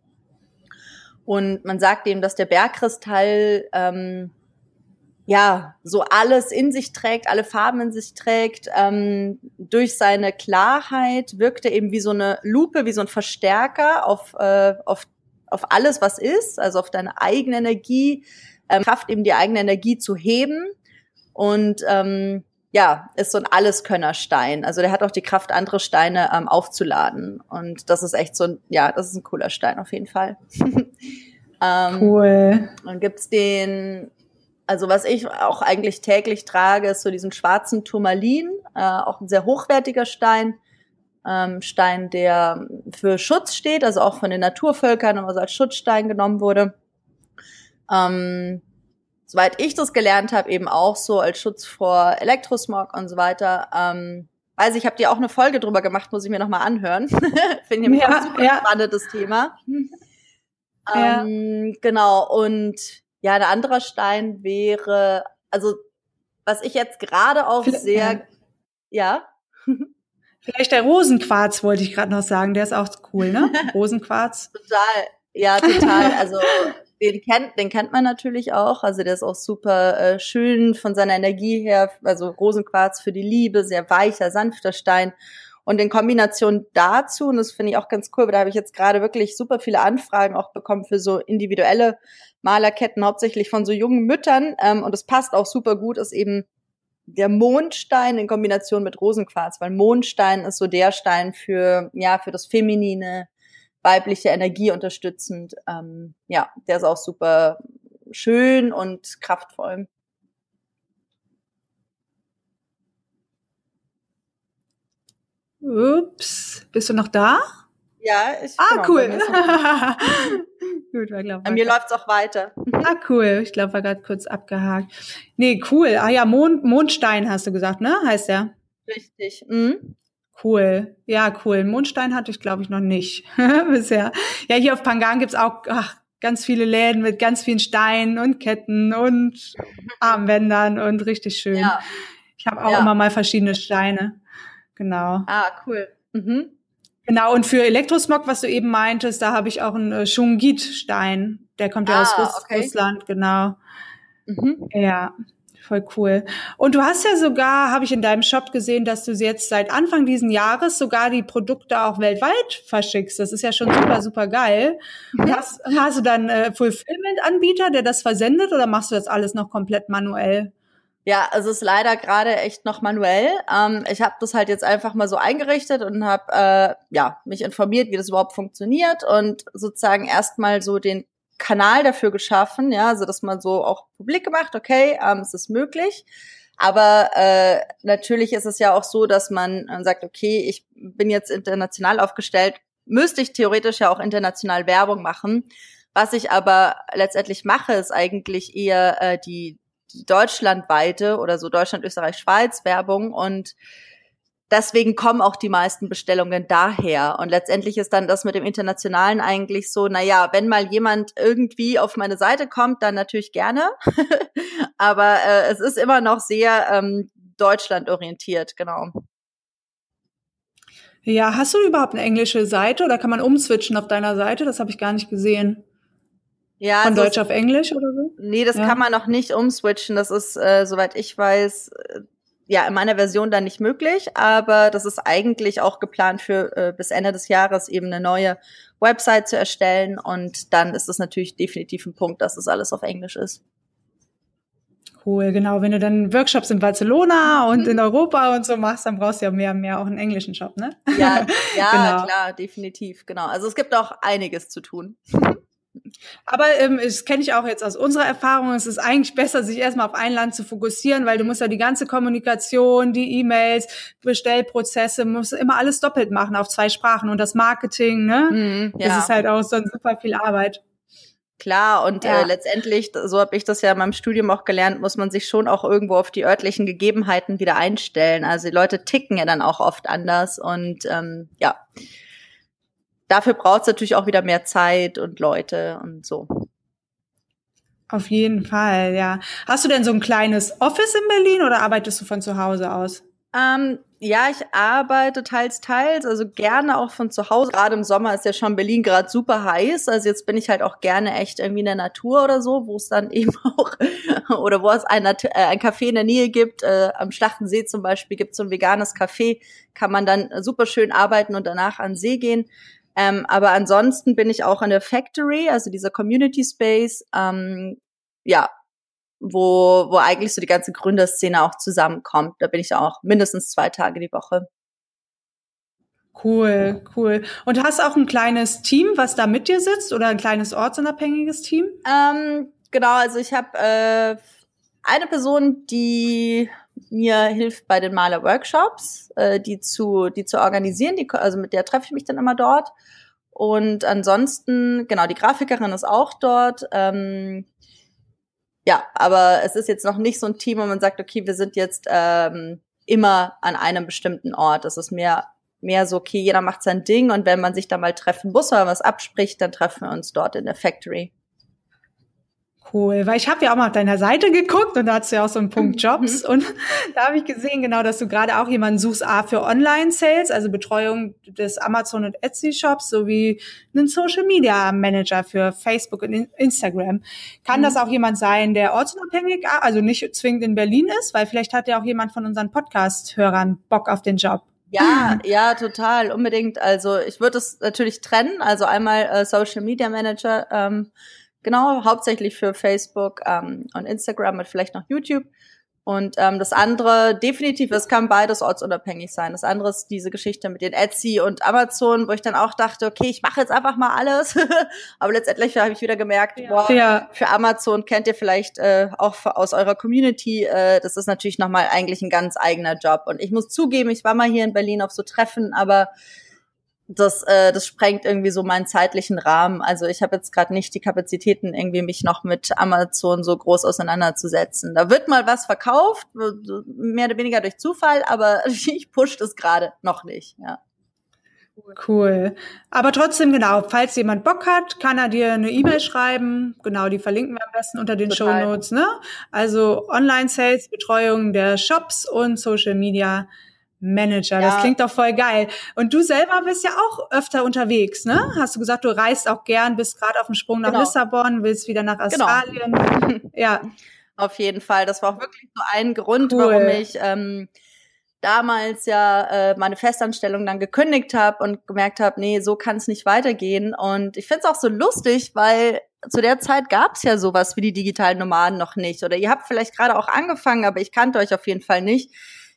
Und man sagt eben, dass der Bergkristall ähm, ja, so alles in sich trägt, alle Farben in sich trägt. Ähm, durch seine Klarheit wirkt er eben wie so eine Lupe, wie so ein Verstärker auf, äh, auf, auf alles, was ist, also auf deine eigene Energie, ähm, Kraft eben die eigene Energie zu heben. Und ähm, ja, ist so ein Alleskönnerstein. Also der hat auch die Kraft, andere Steine ähm, aufzuladen. Und das ist echt so ein, ja, das ist ein cooler Stein auf jeden Fall. ähm, cool. Dann gibt's den also was ich auch eigentlich täglich trage, ist so diesen schwarzen Turmalin, äh, auch ein sehr hochwertiger Stein. Ähm, Stein, der für Schutz steht, also auch von den Naturvölkern, aber so als Schutzstein genommen wurde. Ähm, soweit ich das gelernt habe, eben auch so als Schutz vor Elektrosmog und so weiter. Ähm, weiß ich, habt ihr auch eine Folge drüber gemacht, muss ich mir nochmal anhören. Finde ich ja, super ja. spannendes Thema. Ja. Ähm, genau, und ja, ein anderer Stein wäre, also was ich jetzt gerade auch Vielleicht, sehr, ja. Vielleicht der Rosenquarz wollte ich gerade noch sagen, der ist auch cool, ne? Rosenquarz. total, ja, total. Also den kennt, den kennt man natürlich auch. Also der ist auch super äh, schön von seiner Energie her. Also Rosenquarz für die Liebe, sehr weicher, sanfter Stein. Und in Kombination dazu, und das finde ich auch ganz cool, da habe ich jetzt gerade wirklich super viele Anfragen auch bekommen für so individuelle Malerketten, hauptsächlich von so jungen Müttern. Ähm, und es passt auch super gut, ist eben der Mondstein in Kombination mit Rosenquarz, weil Mondstein ist so der Stein für, ja, für das Feminine, weibliche Energie unterstützend. Ähm, ja, der ist auch super schön und kraftvoll. Ups, bist du noch da? Ja, ich Ah, genau, cool. Gut, war glaub, Bei mir läuft's auch weiter. Ah, cool. Ich glaube, war gerade kurz abgehakt. Nee, cool. Ah ja, Mond, Mondstein hast du gesagt, ne? Heißt der? Richtig. Mhm. Cool. Ja, cool. Mondstein hatte ich, glaube ich, noch nicht bisher. Ja, hier auf Pangan gibt's auch ach, ganz viele Läden mit ganz vielen Steinen und Ketten und Armbändern und richtig schön. Ja. Ich habe auch ja. immer mal verschiedene Steine. Genau. Ah, cool. Mhm. Genau, und für Elektrosmog, was du eben meintest, da habe ich auch einen äh, Shungit-Stein. Der kommt ja ah, aus Russ okay. Russland, genau. Mhm. Ja, Voll cool. Und du hast ja sogar, habe ich in deinem Shop gesehen, dass du jetzt seit Anfang diesen Jahres sogar die Produkte auch weltweit verschickst. Das ist ja schon super, super geil. Mhm. Hast, hast du dann äh, Fulfillment-Anbieter, der das versendet oder machst du das alles noch komplett manuell? Ja, es ist leider gerade echt noch manuell. Ähm, ich habe das halt jetzt einfach mal so eingerichtet und habe äh, ja mich informiert, wie das überhaupt funktioniert und sozusagen erstmal so den Kanal dafür geschaffen, ja, also dass man so auch publik gemacht, okay, ähm, es ist möglich. Aber äh, natürlich ist es ja auch so, dass man äh, sagt, okay, ich bin jetzt international aufgestellt, müsste ich theoretisch ja auch international Werbung machen. Was ich aber letztendlich mache, ist eigentlich eher äh, die deutschlandweite oder so Deutschland, Österreich, Schweiz Werbung und deswegen kommen auch die meisten Bestellungen daher. Und letztendlich ist dann das mit dem Internationalen eigentlich so, na ja, wenn mal jemand irgendwie auf meine Seite kommt, dann natürlich gerne. Aber äh, es ist immer noch sehr ähm, Deutschland orientiert, genau. Ja, hast du überhaupt eine englische Seite oder kann man umswitchen auf deiner Seite? Das habe ich gar nicht gesehen. Ja, Von also Deutsch auf Englisch oder so? Nee, das ja. kann man noch nicht umswitchen. Das ist, äh, soweit ich weiß, äh, ja, in meiner Version dann nicht möglich, aber das ist eigentlich auch geplant für äh, bis Ende des Jahres eben eine neue Website zu erstellen und dann ist es natürlich definitiv ein Punkt, dass das alles auf Englisch ist. Cool, genau. Wenn du dann Workshops in Barcelona und mhm. in Europa und so machst, dann brauchst du ja mehr und mehr auch einen englischen Shop, ne? Ja, ja, genau. klar, definitiv, genau. Also es gibt auch einiges zu tun. Aber ähm, das kenne ich auch jetzt aus unserer Erfahrung. Es ist eigentlich besser, sich erstmal auf ein Land zu fokussieren, weil du musst ja die ganze Kommunikation, die E-Mails, Bestellprozesse, musst immer alles doppelt machen auf zwei Sprachen und das Marketing, ne? Mhm, ja. Das ist halt auch so super viel Arbeit. Klar, und äh, ja. äh, letztendlich, so habe ich das ja in meinem Studium auch gelernt, muss man sich schon auch irgendwo auf die örtlichen Gegebenheiten wieder einstellen. Also die Leute ticken ja dann auch oft anders und ähm, ja, dafür braucht es natürlich auch wieder mehr Zeit und Leute und so. Auf jeden Fall, ja. Hast du denn so ein kleines Office in Berlin oder arbeitest du von zu Hause aus? Ähm, ja, ich arbeite teils, teils, also gerne auch von zu Hause. Gerade im Sommer ist ja schon Berlin gerade super heiß. Also jetzt bin ich halt auch gerne echt irgendwie in der Natur oder so, wo es dann eben auch, oder wo es ein, äh, ein Café in der Nähe gibt. Äh, am Schlachtensee zum Beispiel gibt es so ein veganes Café, kann man dann super schön arbeiten und danach an den See gehen. Ähm, aber ansonsten bin ich auch in der Factory, also dieser Community Space, ähm, ja, wo, wo eigentlich so die ganze Gründerszene auch zusammenkommt. Da bin ich auch mindestens zwei Tage die Woche. Cool, cool. Und hast auch ein kleines Team, was da mit dir sitzt oder ein kleines ortsunabhängiges Team? Ähm, genau, also ich habe äh, eine Person, die mir hilft bei den Maler-Workshops, äh, die zu, die zu organisieren. Die, also mit der treffe ich mich dann immer dort. Und ansonsten, genau, die Grafikerin ist auch dort. Ähm, ja, aber es ist jetzt noch nicht so ein Team, wo man sagt, okay, wir sind jetzt ähm, immer an einem bestimmten Ort. Es ist mehr, mehr so, okay, jeder macht sein Ding und wenn man sich da mal treffen muss oder was abspricht, dann treffen wir uns dort in der Factory. Cool, weil ich habe ja auch mal auf deiner Seite geguckt und da hast du ja auch so einen Punkt mhm. Jobs mhm. und da habe ich gesehen, genau, dass du gerade auch jemanden suchst, A, für Online-Sales, also Betreuung des Amazon und Etsy-Shops, sowie einen Social-Media-Manager für Facebook und Instagram. Kann mhm. das auch jemand sein, der ortsunabhängig, also nicht zwingend in Berlin ist, weil vielleicht hat ja auch jemand von unseren Podcast-Hörern Bock auf den Job. Ja, ja, total, unbedingt. Also ich würde es natürlich trennen, also einmal äh, Social Media Manager, ähm, Genau, hauptsächlich für Facebook ähm, und Instagram und vielleicht noch YouTube. Und ähm, das andere, definitiv, es kann beides ortsunabhängig sein. Das andere ist diese Geschichte mit den Etsy und Amazon, wo ich dann auch dachte, okay, ich mache jetzt einfach mal alles. Aber letztendlich habe ich wieder gemerkt, ja. boah, ja. für Amazon kennt ihr vielleicht äh, auch aus eurer Community, äh, das ist natürlich nochmal eigentlich ein ganz eigener Job. Und ich muss zugeben, ich war mal hier in Berlin auf so Treffen, aber das, äh, das sprengt irgendwie so meinen zeitlichen Rahmen. Also ich habe jetzt gerade nicht die Kapazitäten, irgendwie mich noch mit Amazon so groß auseinanderzusetzen. Da wird mal was verkauft, mehr oder weniger durch Zufall, aber ich push das gerade noch nicht. Ja. Cool. Aber trotzdem, genau, falls jemand Bock hat, kann er dir eine E-Mail schreiben. Genau, die verlinken wir am besten unter den. Show Notes. Ne? Also Online-Sales, Betreuung der Shops und Social Media Manager. Ja. Das klingt doch voll geil. Und du selber bist ja auch öfter unterwegs, ne? Hast du gesagt, du reist auch gern, bist gerade auf dem Sprung nach genau. Lissabon, willst wieder nach genau. Australien. Genau. Ja. Auf jeden Fall. Das war auch wirklich so ein Grund, cool. warum ich ähm, damals ja äh, meine Festanstellung dann gekündigt habe und gemerkt habe, nee, so kann es nicht weitergehen. Und ich finde es auch so lustig, weil zu der Zeit gab es ja sowas wie die digitalen Nomaden noch nicht. Oder ihr habt vielleicht gerade auch angefangen, aber ich kannte euch auf jeden Fall nicht.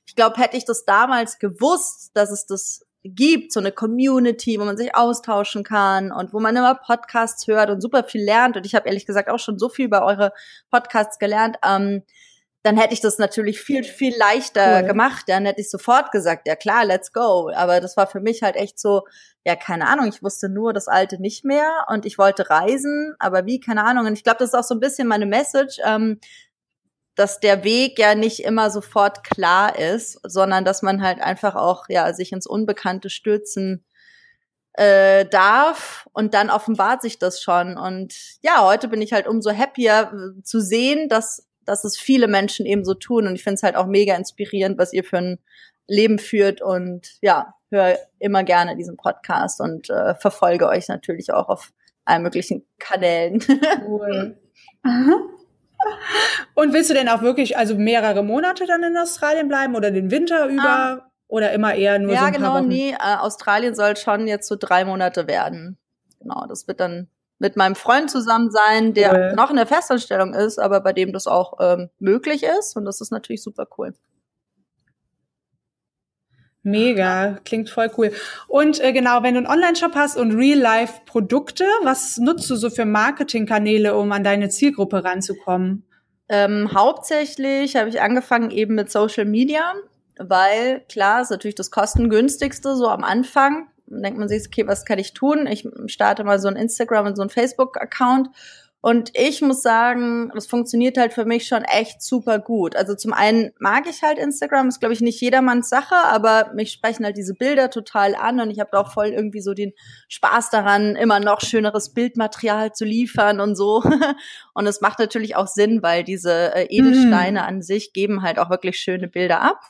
Ich glaube, hätte ich das damals gewusst, dass es das gibt, so eine Community, wo man sich austauschen kann und wo man immer Podcasts hört und super viel lernt. Und ich habe ehrlich gesagt auch schon so viel über eure Podcasts gelernt. Ähm, dann hätte ich das natürlich viel, viel leichter cool. gemacht. Dann hätte ich sofort gesagt, ja klar, let's go. Aber das war für mich halt echt so, ja, keine Ahnung, ich wusste nur das Alte nicht mehr und ich wollte reisen, aber wie, keine Ahnung. Und ich glaube, das ist auch so ein bisschen meine Message, ähm, dass der Weg ja nicht immer sofort klar ist, sondern dass man halt einfach auch, ja, sich ins Unbekannte stürzen äh, darf und dann offenbart sich das schon. Und ja, heute bin ich halt umso happier äh, zu sehen, dass dass es viele Menschen eben so tun. Und ich finde es halt auch mega inspirierend, was ihr für ein Leben führt. Und ja, höre immer gerne diesen Podcast und äh, verfolge euch natürlich auch auf allen möglichen Kanälen. Cool. Und willst du denn auch wirklich also mehrere Monate dann in Australien bleiben oder den Winter über? Um, oder immer eher nur ja, so ein genau, paar Wochen? nee, äh, Australien soll schon jetzt so drei Monate werden. Genau, das wird dann mit meinem Freund zusammen sein, der cool. noch in der Festanstellung ist, aber bei dem das auch ähm, möglich ist. Und das ist natürlich super cool. Mega, klingt voll cool. Und äh, genau, wenn du einen Online-Shop hast und Real-Life-Produkte, was nutzt du so für Marketingkanäle, um an deine Zielgruppe ranzukommen? Ähm, hauptsächlich habe ich angefangen eben mit Social Media, weil klar ist natürlich das kostengünstigste so am Anfang denkt man sich, okay, was kann ich tun? Ich starte mal so ein Instagram und so ein Facebook-Account. Und ich muss sagen, das funktioniert halt für mich schon echt super gut. Also zum einen mag ich halt Instagram, ist glaube ich nicht jedermanns Sache, aber mich sprechen halt diese Bilder total an und ich habe auch voll irgendwie so den Spaß daran, immer noch schöneres Bildmaterial zu liefern und so. Und es macht natürlich auch Sinn, weil diese äh, Edelsteine mhm. an sich geben halt auch wirklich schöne Bilder ab.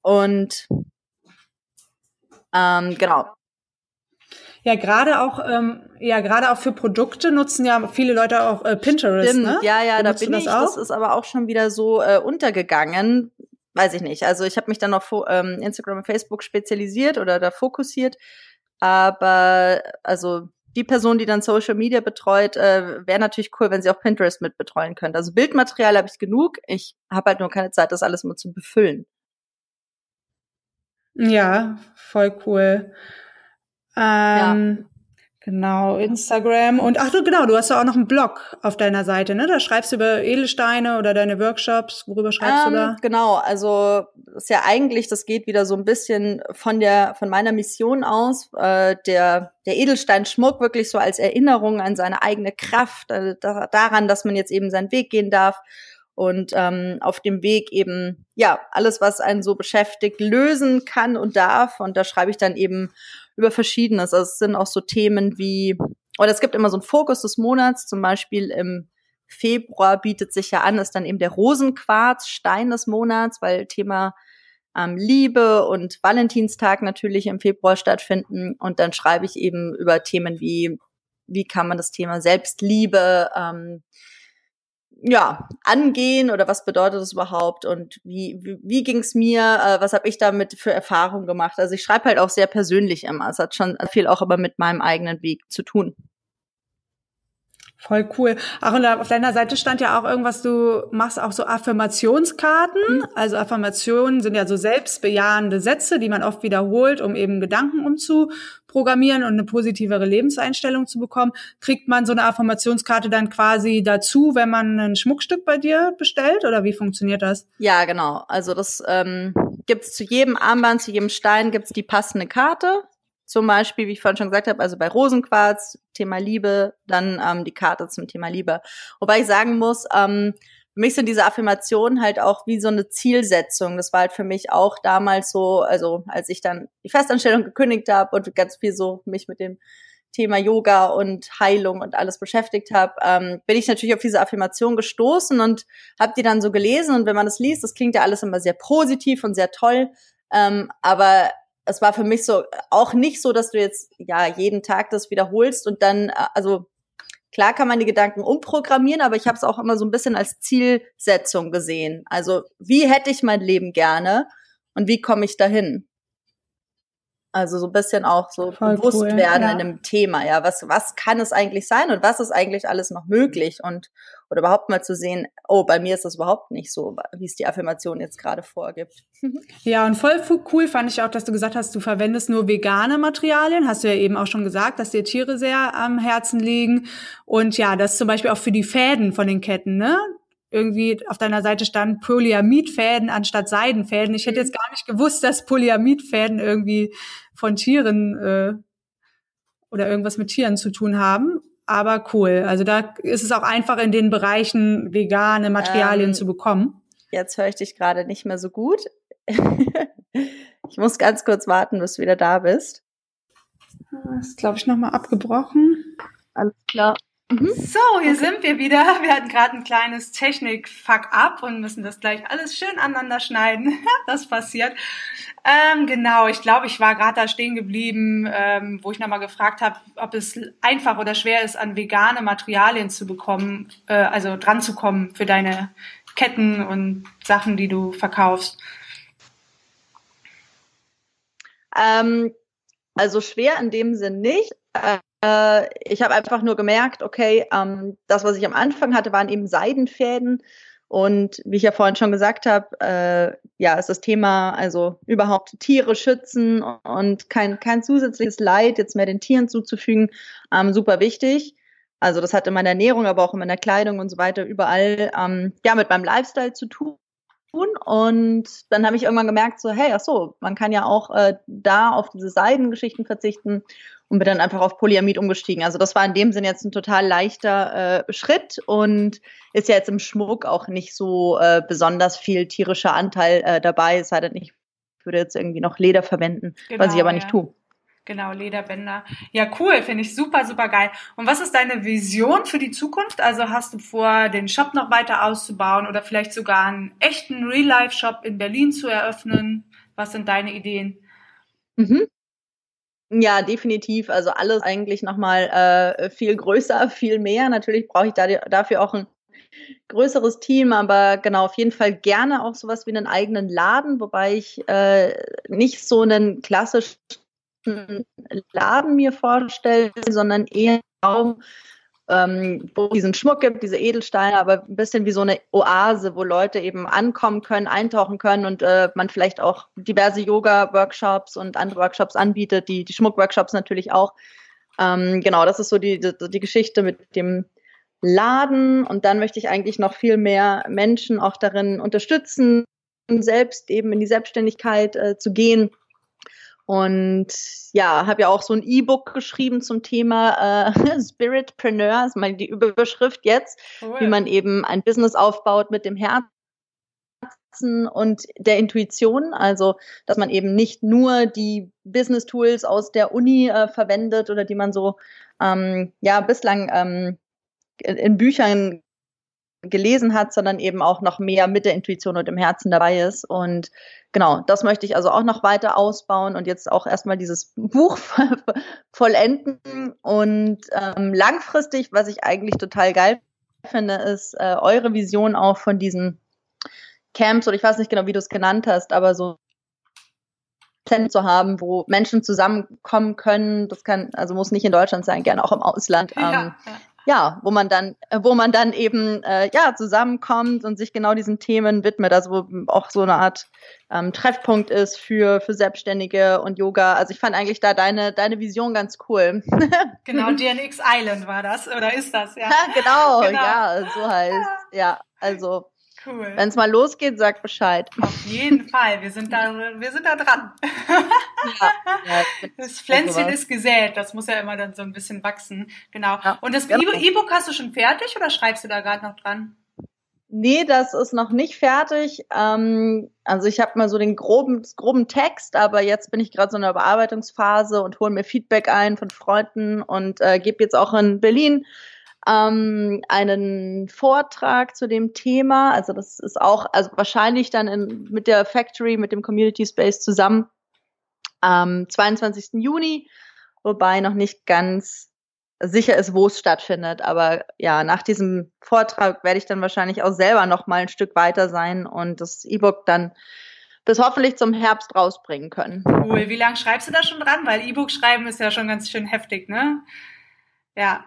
Und ähm, genau. Ja, gerade auch, ähm, ja, gerade auch für Produkte nutzen ja viele Leute auch äh, Pinterest. Stimmt, ne? ja, ja, Benutzt da bin das ich. Auch? Das ist aber auch schon wieder so äh, untergegangen. Weiß ich nicht. Also ich habe mich dann auf ähm, Instagram und Facebook spezialisiert oder da fokussiert. Aber also die Person, die dann Social Media betreut, äh, wäre natürlich cool, wenn sie auch Pinterest mit betreuen könnte. Also Bildmaterial habe ich genug. Ich habe halt nur keine Zeit, das alles mal zu befüllen. Ja, voll cool. Ähm, ja. Genau, Instagram. Und ach du, genau, du hast ja auch noch einen Blog auf deiner Seite, ne? Da schreibst du über Edelsteine oder deine Workshops. Worüber schreibst ähm, du da? Genau, also ist ja eigentlich, das geht wieder so ein bisschen von der, von meiner Mission aus, äh, der, der Edelsteinschmuck wirklich so als Erinnerung an seine eigene Kraft, äh, daran, dass man jetzt eben seinen Weg gehen darf und ähm, auf dem Weg eben ja alles, was einen so beschäftigt, lösen kann und darf. Und da schreibe ich dann eben über Verschiedenes. Also es sind auch so Themen wie, oder es gibt immer so einen Fokus des Monats, zum Beispiel im Februar bietet sich ja an, ist dann eben der Rosenquarz, Stein des Monats, weil Thema ähm, Liebe und Valentinstag natürlich im Februar stattfinden. Und dann schreibe ich eben über Themen wie, wie kann man das Thema Selbstliebe, ähm, ja, angehen oder was bedeutet das überhaupt und wie, wie, wie ging es mir, äh, was habe ich damit für Erfahrungen gemacht. Also ich schreibe halt auch sehr persönlich immer. Es hat schon viel auch aber mit meinem eigenen Weg zu tun. Voll cool. Ach, und auf deiner Seite stand ja auch irgendwas, du machst auch so Affirmationskarten. Mhm. Also Affirmationen sind ja so selbstbejahende Sätze, die man oft wiederholt, um eben Gedanken umzuprogrammieren und eine positivere Lebenseinstellung zu bekommen. Kriegt man so eine Affirmationskarte dann quasi dazu, wenn man ein Schmuckstück bei dir bestellt? Oder wie funktioniert das? Ja, genau. Also das ähm, gibt zu jedem Armband, zu jedem Stein gibt's die passende Karte. Zum Beispiel, wie ich vorhin schon gesagt habe, also bei Rosenquarz, Thema Liebe, dann ähm, die Karte zum Thema Liebe. Wobei ich sagen muss, ähm, für mich sind diese Affirmationen halt auch wie so eine Zielsetzung. Das war halt für mich auch damals so, also als ich dann die Festanstellung gekündigt habe und ganz viel so mich mit dem Thema Yoga und Heilung und alles beschäftigt habe, ähm, bin ich natürlich auf diese Affirmation gestoßen und habe die dann so gelesen. Und wenn man das liest, das klingt ja alles immer sehr positiv und sehr toll. Ähm, aber es war für mich so auch nicht so, dass du jetzt ja jeden Tag das wiederholst und dann, äh, also Klar kann man die Gedanken umprogrammieren, aber ich habe es auch immer so ein bisschen als Zielsetzung gesehen. Also wie hätte ich mein Leben gerne und wie komme ich dahin? Also so ein bisschen auch so Voll bewusst cool, werden ja. in einem Thema, ja. Was, was kann es eigentlich sein und was ist eigentlich alles noch möglich? Und oder überhaupt mal zu sehen, oh, bei mir ist das überhaupt nicht so, wie es die Affirmation jetzt gerade vorgibt. Ja, und voll cool fand ich auch, dass du gesagt hast, du verwendest nur vegane Materialien. Hast du ja eben auch schon gesagt, dass dir Tiere sehr am Herzen liegen. Und ja, das zum Beispiel auch für die Fäden von den Ketten, ne? irgendwie auf deiner Seite stand Polyamidfäden anstatt Seidenfäden. Ich hätte jetzt gar nicht gewusst, dass Polyamidfäden irgendwie von Tieren äh, oder irgendwas mit Tieren zu tun haben. Aber cool. Also da ist es auch einfach in den Bereichen vegane Materialien ähm, zu bekommen. Jetzt höre ich dich gerade nicht mehr so gut. ich muss ganz kurz warten, bis du wieder da bist. Das ist, glaube ich, nochmal abgebrochen. Alles klar. Mhm. So, hier okay. sind wir wieder. Wir hatten gerade ein kleines Technik-Fuck-up und müssen das gleich alles schön aneinander schneiden. das passiert. Ähm, genau, ich glaube, ich war gerade da stehen geblieben, ähm, wo ich nochmal gefragt habe, ob es einfach oder schwer ist, an vegane Materialien zu bekommen, äh, also dran zu kommen für deine Ketten und Sachen, die du verkaufst. Ähm, also schwer in dem Sinn nicht. Äh, ich habe einfach nur gemerkt, okay, ähm, das, was ich am Anfang hatte, waren eben Seidenfäden. Und wie ich ja vorhin schon gesagt habe, äh, ja, ist das Thema also überhaupt Tiere schützen und kein, kein zusätzliches Leid jetzt mehr den Tieren zuzufügen, ähm, super wichtig. Also das hat in meiner Ernährung, aber auch in meiner Kleidung und so weiter überall ähm, ja mit meinem Lifestyle zu tun. Und dann habe ich irgendwann gemerkt, so, hey, ach so, man kann ja auch äh, da auf diese Seidengeschichten verzichten und bin dann einfach auf Polyamid umgestiegen. Also das war in dem Sinne jetzt ein total leichter äh, Schritt und ist ja jetzt im Schmuck auch nicht so äh, besonders viel tierischer Anteil äh, dabei. Es sei denn, ich würde jetzt irgendwie noch Leder verwenden, genau, was ich aber nicht tue. Genau, Lederbänder. Ja, cool, finde ich super, super geil. Und was ist deine Vision für die Zukunft? Also hast du vor, den Shop noch weiter auszubauen oder vielleicht sogar einen echten Real-Life-Shop in Berlin zu eröffnen? Was sind deine Ideen? Mhm. Ja, definitiv. Also alles eigentlich nochmal äh, viel größer, viel mehr. Natürlich brauche ich da, dafür auch ein größeres Team, aber genau, auf jeden Fall gerne auch sowas wie einen eigenen Laden, wobei ich äh, nicht so einen klassischen Laden mir vorstelle, sondern eher einen Raum, ähm, wo es diesen Schmuck gibt, diese Edelsteine, aber ein bisschen wie so eine Oase, wo Leute eben ankommen können, eintauchen können und äh, man vielleicht auch diverse Yoga-Workshops und andere Workshops anbietet, die, die Schmuck-Workshops natürlich auch. Ähm, genau, das ist so die, die, die Geschichte mit dem Laden und dann möchte ich eigentlich noch viel mehr Menschen auch darin unterstützen, selbst eben in die Selbstständigkeit äh, zu gehen und ja, habe ja auch so ein E-Book geschrieben zum Thema äh, Spiritpreneur, ist mal die Überschrift jetzt, cool. wie man eben ein Business aufbaut mit dem Herzen und der Intuition, also dass man eben nicht nur die Business Tools aus der Uni äh, verwendet oder die man so ähm, ja bislang ähm, in Büchern gelesen hat, sondern eben auch noch mehr mit der Intuition und dem Herzen dabei ist. Und genau, das möchte ich also auch noch weiter ausbauen und jetzt auch erstmal dieses Buch vollenden. Und ähm, langfristig, was ich eigentlich total geil finde, ist äh, eure Vision auch von diesen Camps, oder ich weiß nicht genau, wie du es genannt hast, aber so zu haben, wo Menschen zusammenkommen können. Das kann, also muss nicht in Deutschland sein, gerne auch im Ausland. Ähm, ja ja, wo man dann, äh, wo man dann eben äh, ja zusammenkommt und sich genau diesen Themen widmet, also wo auch so eine Art ähm, Treffpunkt ist für für Selbstständige und Yoga. Also ich fand eigentlich da deine deine Vision ganz cool. genau, DNX Island war das oder ist das ja? genau, genau, ja, so heißt ja. Also Cool. Wenn es mal losgeht, sag Bescheid. Auf jeden Fall. Wir sind da, wir sind da dran. Ja, ja, das Pflänzchen ist gesät. Das muss ja immer dann so ein bisschen wachsen. Genau. Ja, Und das genau. E-Book hast du schon fertig oder schreibst du da gerade noch dran? Nee, das ist noch nicht fertig. Ähm, also ich habe mal so den groben, groben Text, aber jetzt bin ich gerade so in der Bearbeitungsphase und hole mir Feedback ein von Freunden und äh, gebe jetzt auch in Berlin ähm, einen Vortrag zu dem Thema. Also das ist auch, also wahrscheinlich dann in, mit der Factory, mit dem Community Space zusammen am 22. Juni, wobei noch nicht ganz sicher ist, wo es stattfindet. Aber ja, nach diesem Vortrag werde ich dann wahrscheinlich auch selber noch mal ein Stück weiter sein und das E-Book dann bis hoffentlich zum Herbst rausbringen können. Cool. Wie lange schreibst du da schon dran? Weil E-Book schreiben ist ja schon ganz schön heftig, ne? Ja.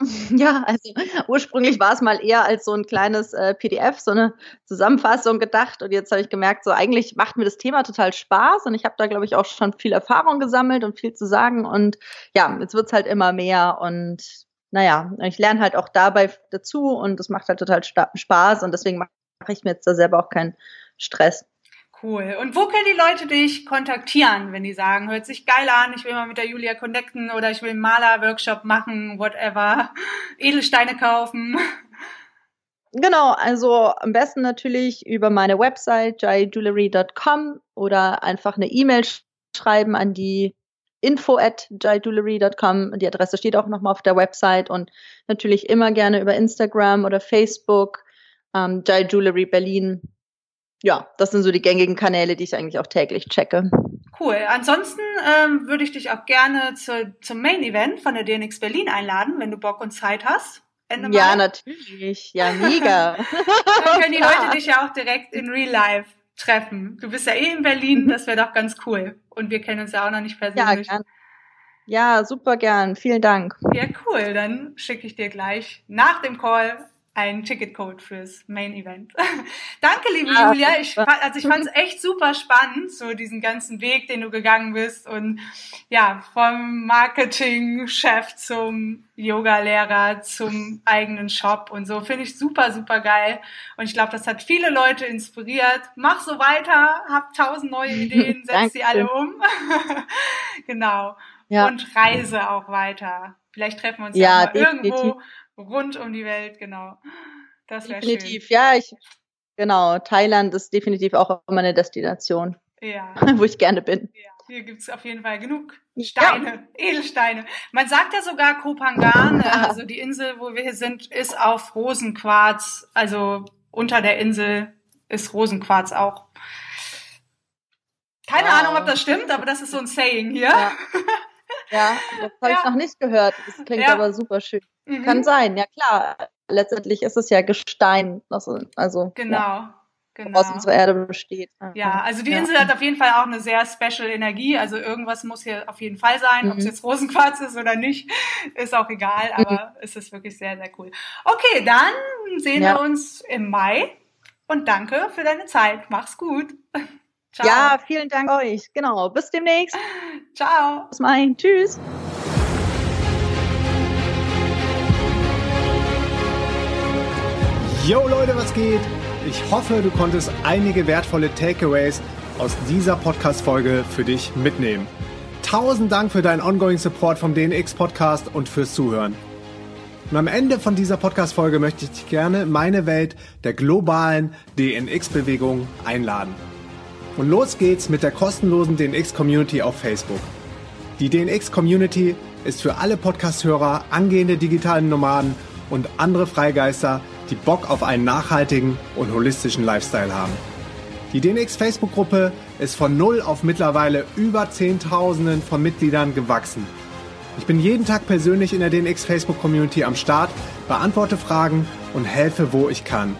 Ja, also ursprünglich war es mal eher als so ein kleines äh, PDF, so eine Zusammenfassung gedacht. Und jetzt habe ich gemerkt, so eigentlich macht mir das Thema total Spaß und ich habe da, glaube ich, auch schon viel Erfahrung gesammelt und viel zu sagen. Und ja, jetzt wird's halt immer mehr und naja, ich lerne halt auch dabei dazu und es macht halt total Spaß und deswegen mache ich mir jetzt da selber auch keinen Stress. Cool. Und wo können die Leute dich kontaktieren, wenn die sagen, hört sich geil an, ich will mal mit der Julia connecten oder ich will einen Maler-Workshop machen, whatever, Edelsteine kaufen? Genau, also am besten natürlich über meine Website jaiJewelry.com oder einfach eine E-Mail schreiben an die info at jaiJewelry.com. Die Adresse steht auch nochmal auf der Website und natürlich immer gerne über Instagram oder Facebook, ähm, Jai Jewelry Berlin ja, das sind so die gängigen Kanäle, die ich eigentlich auch täglich checke. Cool. Ansonsten ähm, würde ich dich auch gerne zu, zum Main Event von der DNX Berlin einladen, wenn du Bock und Zeit hast. Ende ja, natürlich. Ja, mega. Dann können die Leute dich ja auch direkt in Real Life treffen. Du bist ja eh in Berlin, das wäre doch ganz cool. Und wir kennen uns ja auch noch nicht persönlich. Ja, gern. ja, super gern. Vielen Dank. Ja, cool. Dann schicke ich dir gleich nach dem Call ein Ticketcode fürs Main Event. Danke, liebe ja, Julia. Ich, also ich fand es echt super spannend, so diesen ganzen Weg, den du gegangen bist und ja, vom Marketing-Chef zum Yoga-Lehrer zum eigenen Shop und so. Finde ich super, super geil. Und ich glaube, das hat viele Leute inspiriert. Mach so weiter, hab tausend neue Ideen, setz sie alle um. genau. Ja. Und reise auch weiter. Vielleicht treffen wir uns ja, ja irgendwo rund um die Welt, genau. Das wäre schön. Definitiv, ja, ich, genau. Thailand ist definitiv auch immer eine Destination, ja. wo ich gerne bin. Ja. Hier gibt's auf jeden Fall genug Steine, ja. Edelsteine. Man sagt ja sogar Kopangan, also die Insel, wo wir hier sind, ist auf Rosenquarz, also unter der Insel ist Rosenquarz auch. Keine wow. Ahnung, ob das stimmt, aber das ist so ein Saying hier. Ja, ja das habe ja. ich noch nicht gehört. Das klingt ja. aber super schön. Mhm. Kann sein, ja klar. Letztendlich ist es ja Gestein, also genau. Ja genau. aus unserer Erde besteht. Ja, also die Insel hat auf jeden Fall auch eine sehr special Energie. Also irgendwas muss hier auf jeden Fall sein. Mhm. Ob es jetzt Rosenquarz ist oder nicht, ist auch egal. Mhm. Aber mhm. es ist wirklich sehr, sehr cool. Okay, dann sehen wir uns im Mai. Und danke für deine Zeit. Mach's gut. Ciao. Ja, vielen Dank euch. Genau. Bis demnächst. Ciao. Bis Mai. Tschüss. Yo Leute, was geht? Ich hoffe, du konntest einige wertvolle Takeaways aus dieser Podcast-Folge für dich mitnehmen. Tausend Dank für deinen ongoing Support vom DNX Podcast und fürs Zuhören. Und am Ende von dieser Podcast-Folge möchte ich dich gerne in meine Welt der globalen DNX-Bewegung einladen. Und los geht's mit der kostenlosen DNX-Community auf Facebook. Die DNX-Community ist für alle Podcast-Hörer, angehende digitalen Nomaden und andere Freigeister, die Bock auf einen nachhaltigen und holistischen Lifestyle haben. Die DNX Facebook-Gruppe ist von null auf mittlerweile über Zehntausenden von Mitgliedern gewachsen. Ich bin jeden Tag persönlich in der DNX Facebook-Community am Start, beantworte Fragen und helfe, wo ich kann.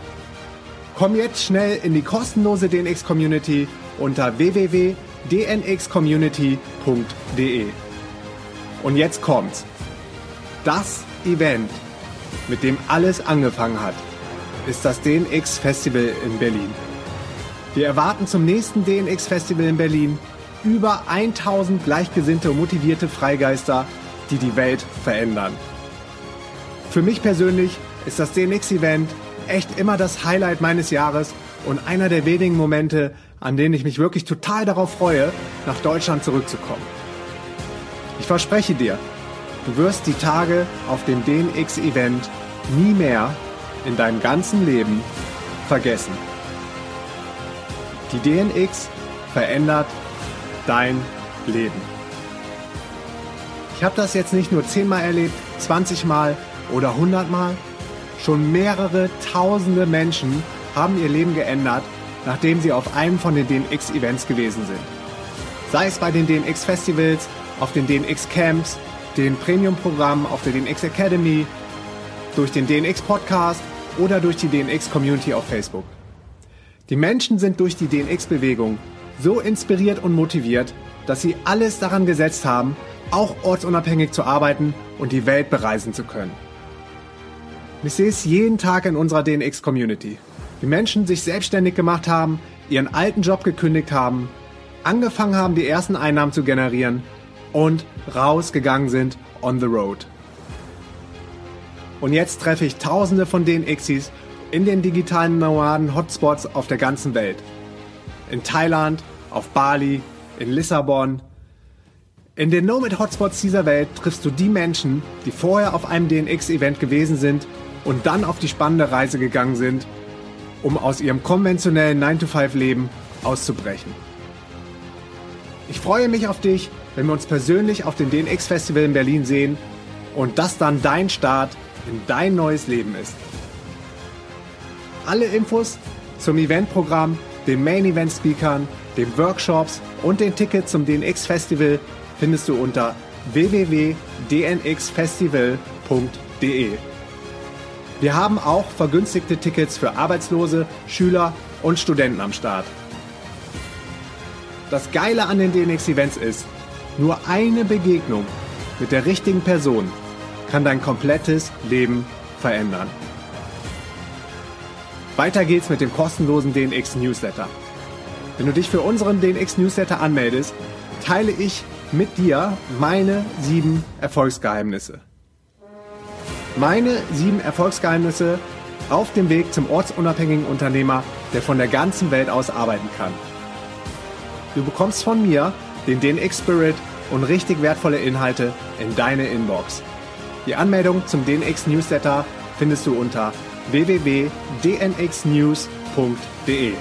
Komm jetzt schnell in die kostenlose DNX-Community unter www.dnxcommunity.de. Und jetzt kommt's. Das Event mit dem alles angefangen hat, ist das DNX Festival in Berlin. Wir erwarten zum nächsten DNX Festival in Berlin über 1000 gleichgesinnte und motivierte Freigeister, die die Welt verändern. Für mich persönlich ist das DNX-Event echt immer das Highlight meines Jahres und einer der wenigen Momente, an denen ich mich wirklich total darauf freue, nach Deutschland zurückzukommen. Ich verspreche dir, Du wirst die Tage auf dem DNX-Event nie mehr in deinem ganzen Leben vergessen. Die DNX verändert dein Leben. Ich habe das jetzt nicht nur 10 Mal erlebt, 20 Mal oder 100 Mal. Schon mehrere tausende Menschen haben ihr Leben geändert, nachdem sie auf einem von den DNX-Events gewesen sind. Sei es bei den DNX-Festivals, auf den DNX-Camps, den Premium-Programmen auf der DNX Academy, durch den DNX Podcast oder durch die DNX Community auf Facebook. Die Menschen sind durch die DNX-Bewegung so inspiriert und motiviert, dass sie alles daran gesetzt haben, auch ortsunabhängig zu arbeiten und die Welt bereisen zu können. Ich sehe es jeden Tag in unserer DNX-Community. Die Menschen sich selbstständig gemacht haben, ihren alten Job gekündigt haben, angefangen haben, die ersten Einnahmen zu generieren und rausgegangen sind on the road. Und jetzt treffe ich tausende von den Xis in den digitalen Nomaden-Hotspots auf der ganzen Welt. In Thailand, auf Bali, in Lissabon. In den Nomad-Hotspots dieser Welt triffst du die Menschen, die vorher auf einem DNX-Event gewesen sind und dann auf die spannende Reise gegangen sind, um aus ihrem konventionellen 9-to-5-Leben auszubrechen. Ich freue mich auf dich, wenn wir uns persönlich auf dem DNX-Festival in Berlin sehen und das dann dein Start in dein neues Leben ist. Alle Infos zum Eventprogramm, den Main Event Speakern, den Workshops und den Tickets zum DNX Festival findest du unter www.dnxfestival.de. Wir haben auch vergünstigte Tickets für Arbeitslose, Schüler und Studenten am Start. Das Geile an den DNX-Events ist, nur eine Begegnung mit der richtigen Person kann dein komplettes Leben verändern. Weiter geht's mit dem kostenlosen DNX Newsletter. Wenn du dich für unseren DNX Newsletter anmeldest, teile ich mit dir meine sieben Erfolgsgeheimnisse. Meine sieben Erfolgsgeheimnisse auf dem Weg zum ortsunabhängigen Unternehmer, der von der ganzen Welt aus arbeiten kann. Du bekommst von mir den DNX Spirit und richtig wertvolle Inhalte in deine Inbox. Die Anmeldung zum DNX Newsletter findest du unter www.dnxnews.de.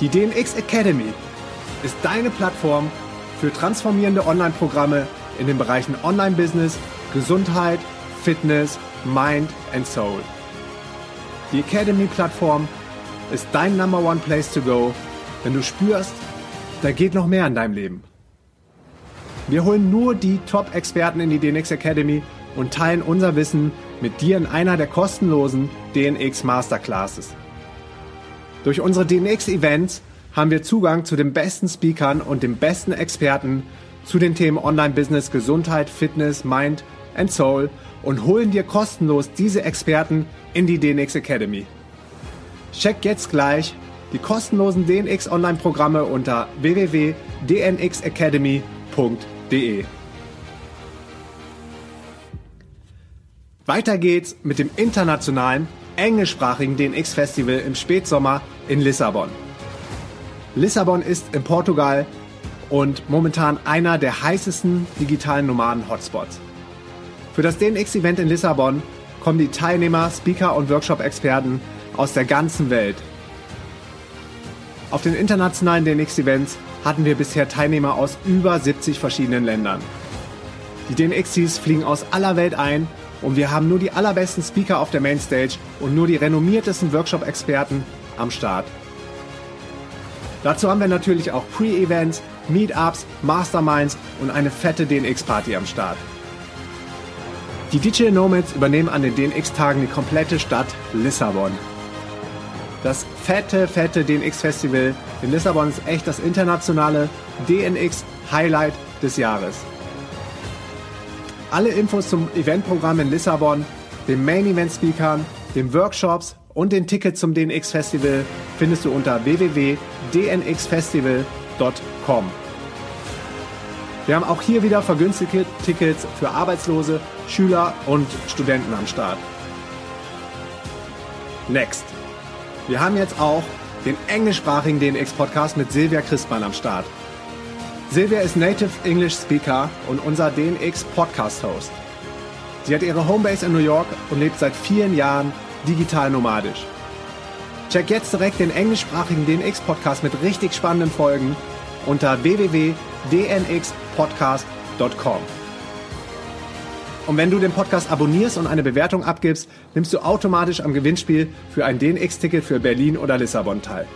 Die DNX Academy ist deine Plattform für transformierende Online-Programme in den Bereichen Online-Business, Gesundheit, Fitness, Mind and Soul. Die Academy-Plattform ist dein Number One Place to Go, wenn du spürst, da geht noch mehr in deinem Leben. Wir holen nur die Top-Experten in die DNX Academy und teilen unser Wissen mit dir in einer der kostenlosen DNX Masterclasses. Durch unsere DNX Events haben wir Zugang zu den besten Speakern und den besten Experten zu den Themen Online-Business, Gesundheit, Fitness, Mind and Soul und holen dir kostenlos diese Experten in die DNX Academy. Check jetzt gleich die kostenlosen DNX Online-Programme unter www.dnxacademy.de. Weiter geht's mit dem internationalen, englischsprachigen DNX Festival im Spätsommer in Lissabon. Lissabon ist in Portugal und momentan einer der heißesten digitalen Nomaden-Hotspots. Für das DNX-Event in Lissabon kommen die Teilnehmer, Speaker und Workshop-Experten aus der ganzen Welt. Auf den internationalen DNX-Events hatten wir bisher Teilnehmer aus über 70 verschiedenen Ländern. Die DNX-Teams fliegen aus aller Welt ein und wir haben nur die allerbesten Speaker auf der Mainstage und nur die renommiertesten Workshop-Experten am Start. Dazu haben wir natürlich auch Pre-Events, Meetups, Masterminds und eine fette DNX-Party am Start. Die Digital Nomads übernehmen an den DNX-Tagen die komplette Stadt Lissabon. Das fette, fette DNX-Festival in Lissabon ist echt das internationale DNX-Highlight des Jahres. Alle Infos zum Eventprogramm in Lissabon, den Main Event Speakern, den Workshops und den Tickets zum DNX Festival findest du unter www.dnxfestival.com. Wir haben auch hier wieder vergünstigte Tickets für Arbeitslose, Schüler und Studenten am Start. Next. Wir haben jetzt auch den englischsprachigen DNX Podcast mit Silvia Christmann am Start. Silvia ist Native English Speaker und unser DNX Podcast Host. Sie hat ihre Homebase in New York und lebt seit vielen Jahren digital nomadisch. Check jetzt direkt den englischsprachigen DNX Podcast mit richtig spannenden Folgen unter www.dnxpodcast.com. Und wenn du den Podcast abonnierst und eine Bewertung abgibst, nimmst du automatisch am Gewinnspiel für ein DNX-Ticket für Berlin oder Lissabon teil.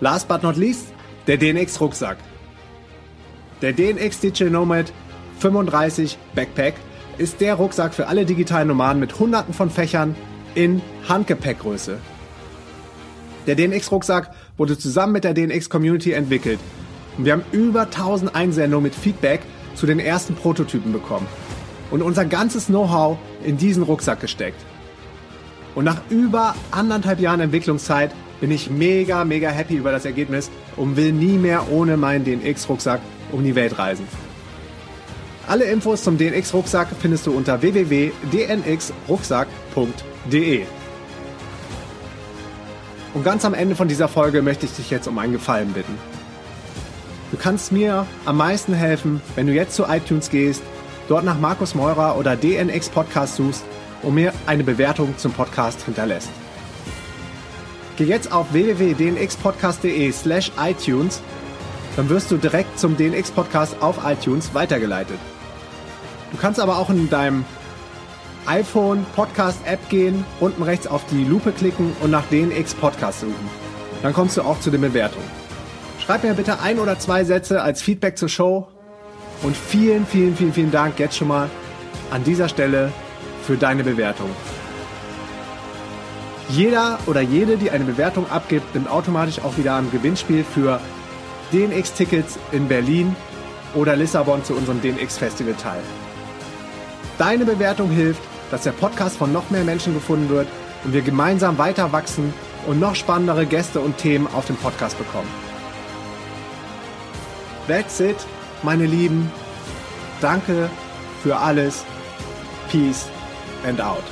Last but not least, der DNX-Rucksack. Der DNX Digital Nomad 35 Backpack ist der Rucksack für alle digitalen Nomaden mit hunderten von Fächern in Handgepäckgröße. Der DNX-Rucksack wurde zusammen mit der DNX-Community entwickelt und wir haben über 1000 Einsendungen mit Feedback zu den ersten Prototypen bekommen und unser ganzes Know-how in diesen Rucksack gesteckt. Und nach über anderthalb Jahren Entwicklungszeit bin ich mega, mega happy über das Ergebnis und will nie mehr ohne meinen DNX-Rucksack um die Welt reisen. Alle Infos zum DNX-Rucksack findest du unter www.dnxrucksack.de. Und ganz am Ende von dieser Folge möchte ich dich jetzt um einen Gefallen bitten. Du kannst mir am meisten helfen, wenn du jetzt zu iTunes gehst, dort nach Markus Meurer oder DNX Podcast suchst und mir eine Bewertung zum Podcast hinterlässt. Geh jetzt auf www.dnxpodcast.de slash iTunes, dann wirst du direkt zum DNX Podcast auf iTunes weitergeleitet. Du kannst aber auch in deinem iPhone Podcast App gehen, unten rechts auf die Lupe klicken und nach DNX Podcast suchen. Dann kommst du auch zu den Bewertungen. Schreib mir bitte ein oder zwei Sätze als Feedback zur Show und vielen, vielen, vielen, vielen Dank jetzt schon mal an dieser Stelle für deine Bewertung. Jeder oder jede, die eine Bewertung abgibt, nimmt automatisch auch wieder am Gewinnspiel für DNX-Tickets in Berlin oder Lissabon zu unserem DNX-Festival teil. Deine Bewertung hilft, dass der Podcast von noch mehr Menschen gefunden wird und wir gemeinsam weiter wachsen und noch spannendere Gäste und Themen auf dem Podcast bekommen. That's it, meine Lieben. Danke für alles. Peace and out.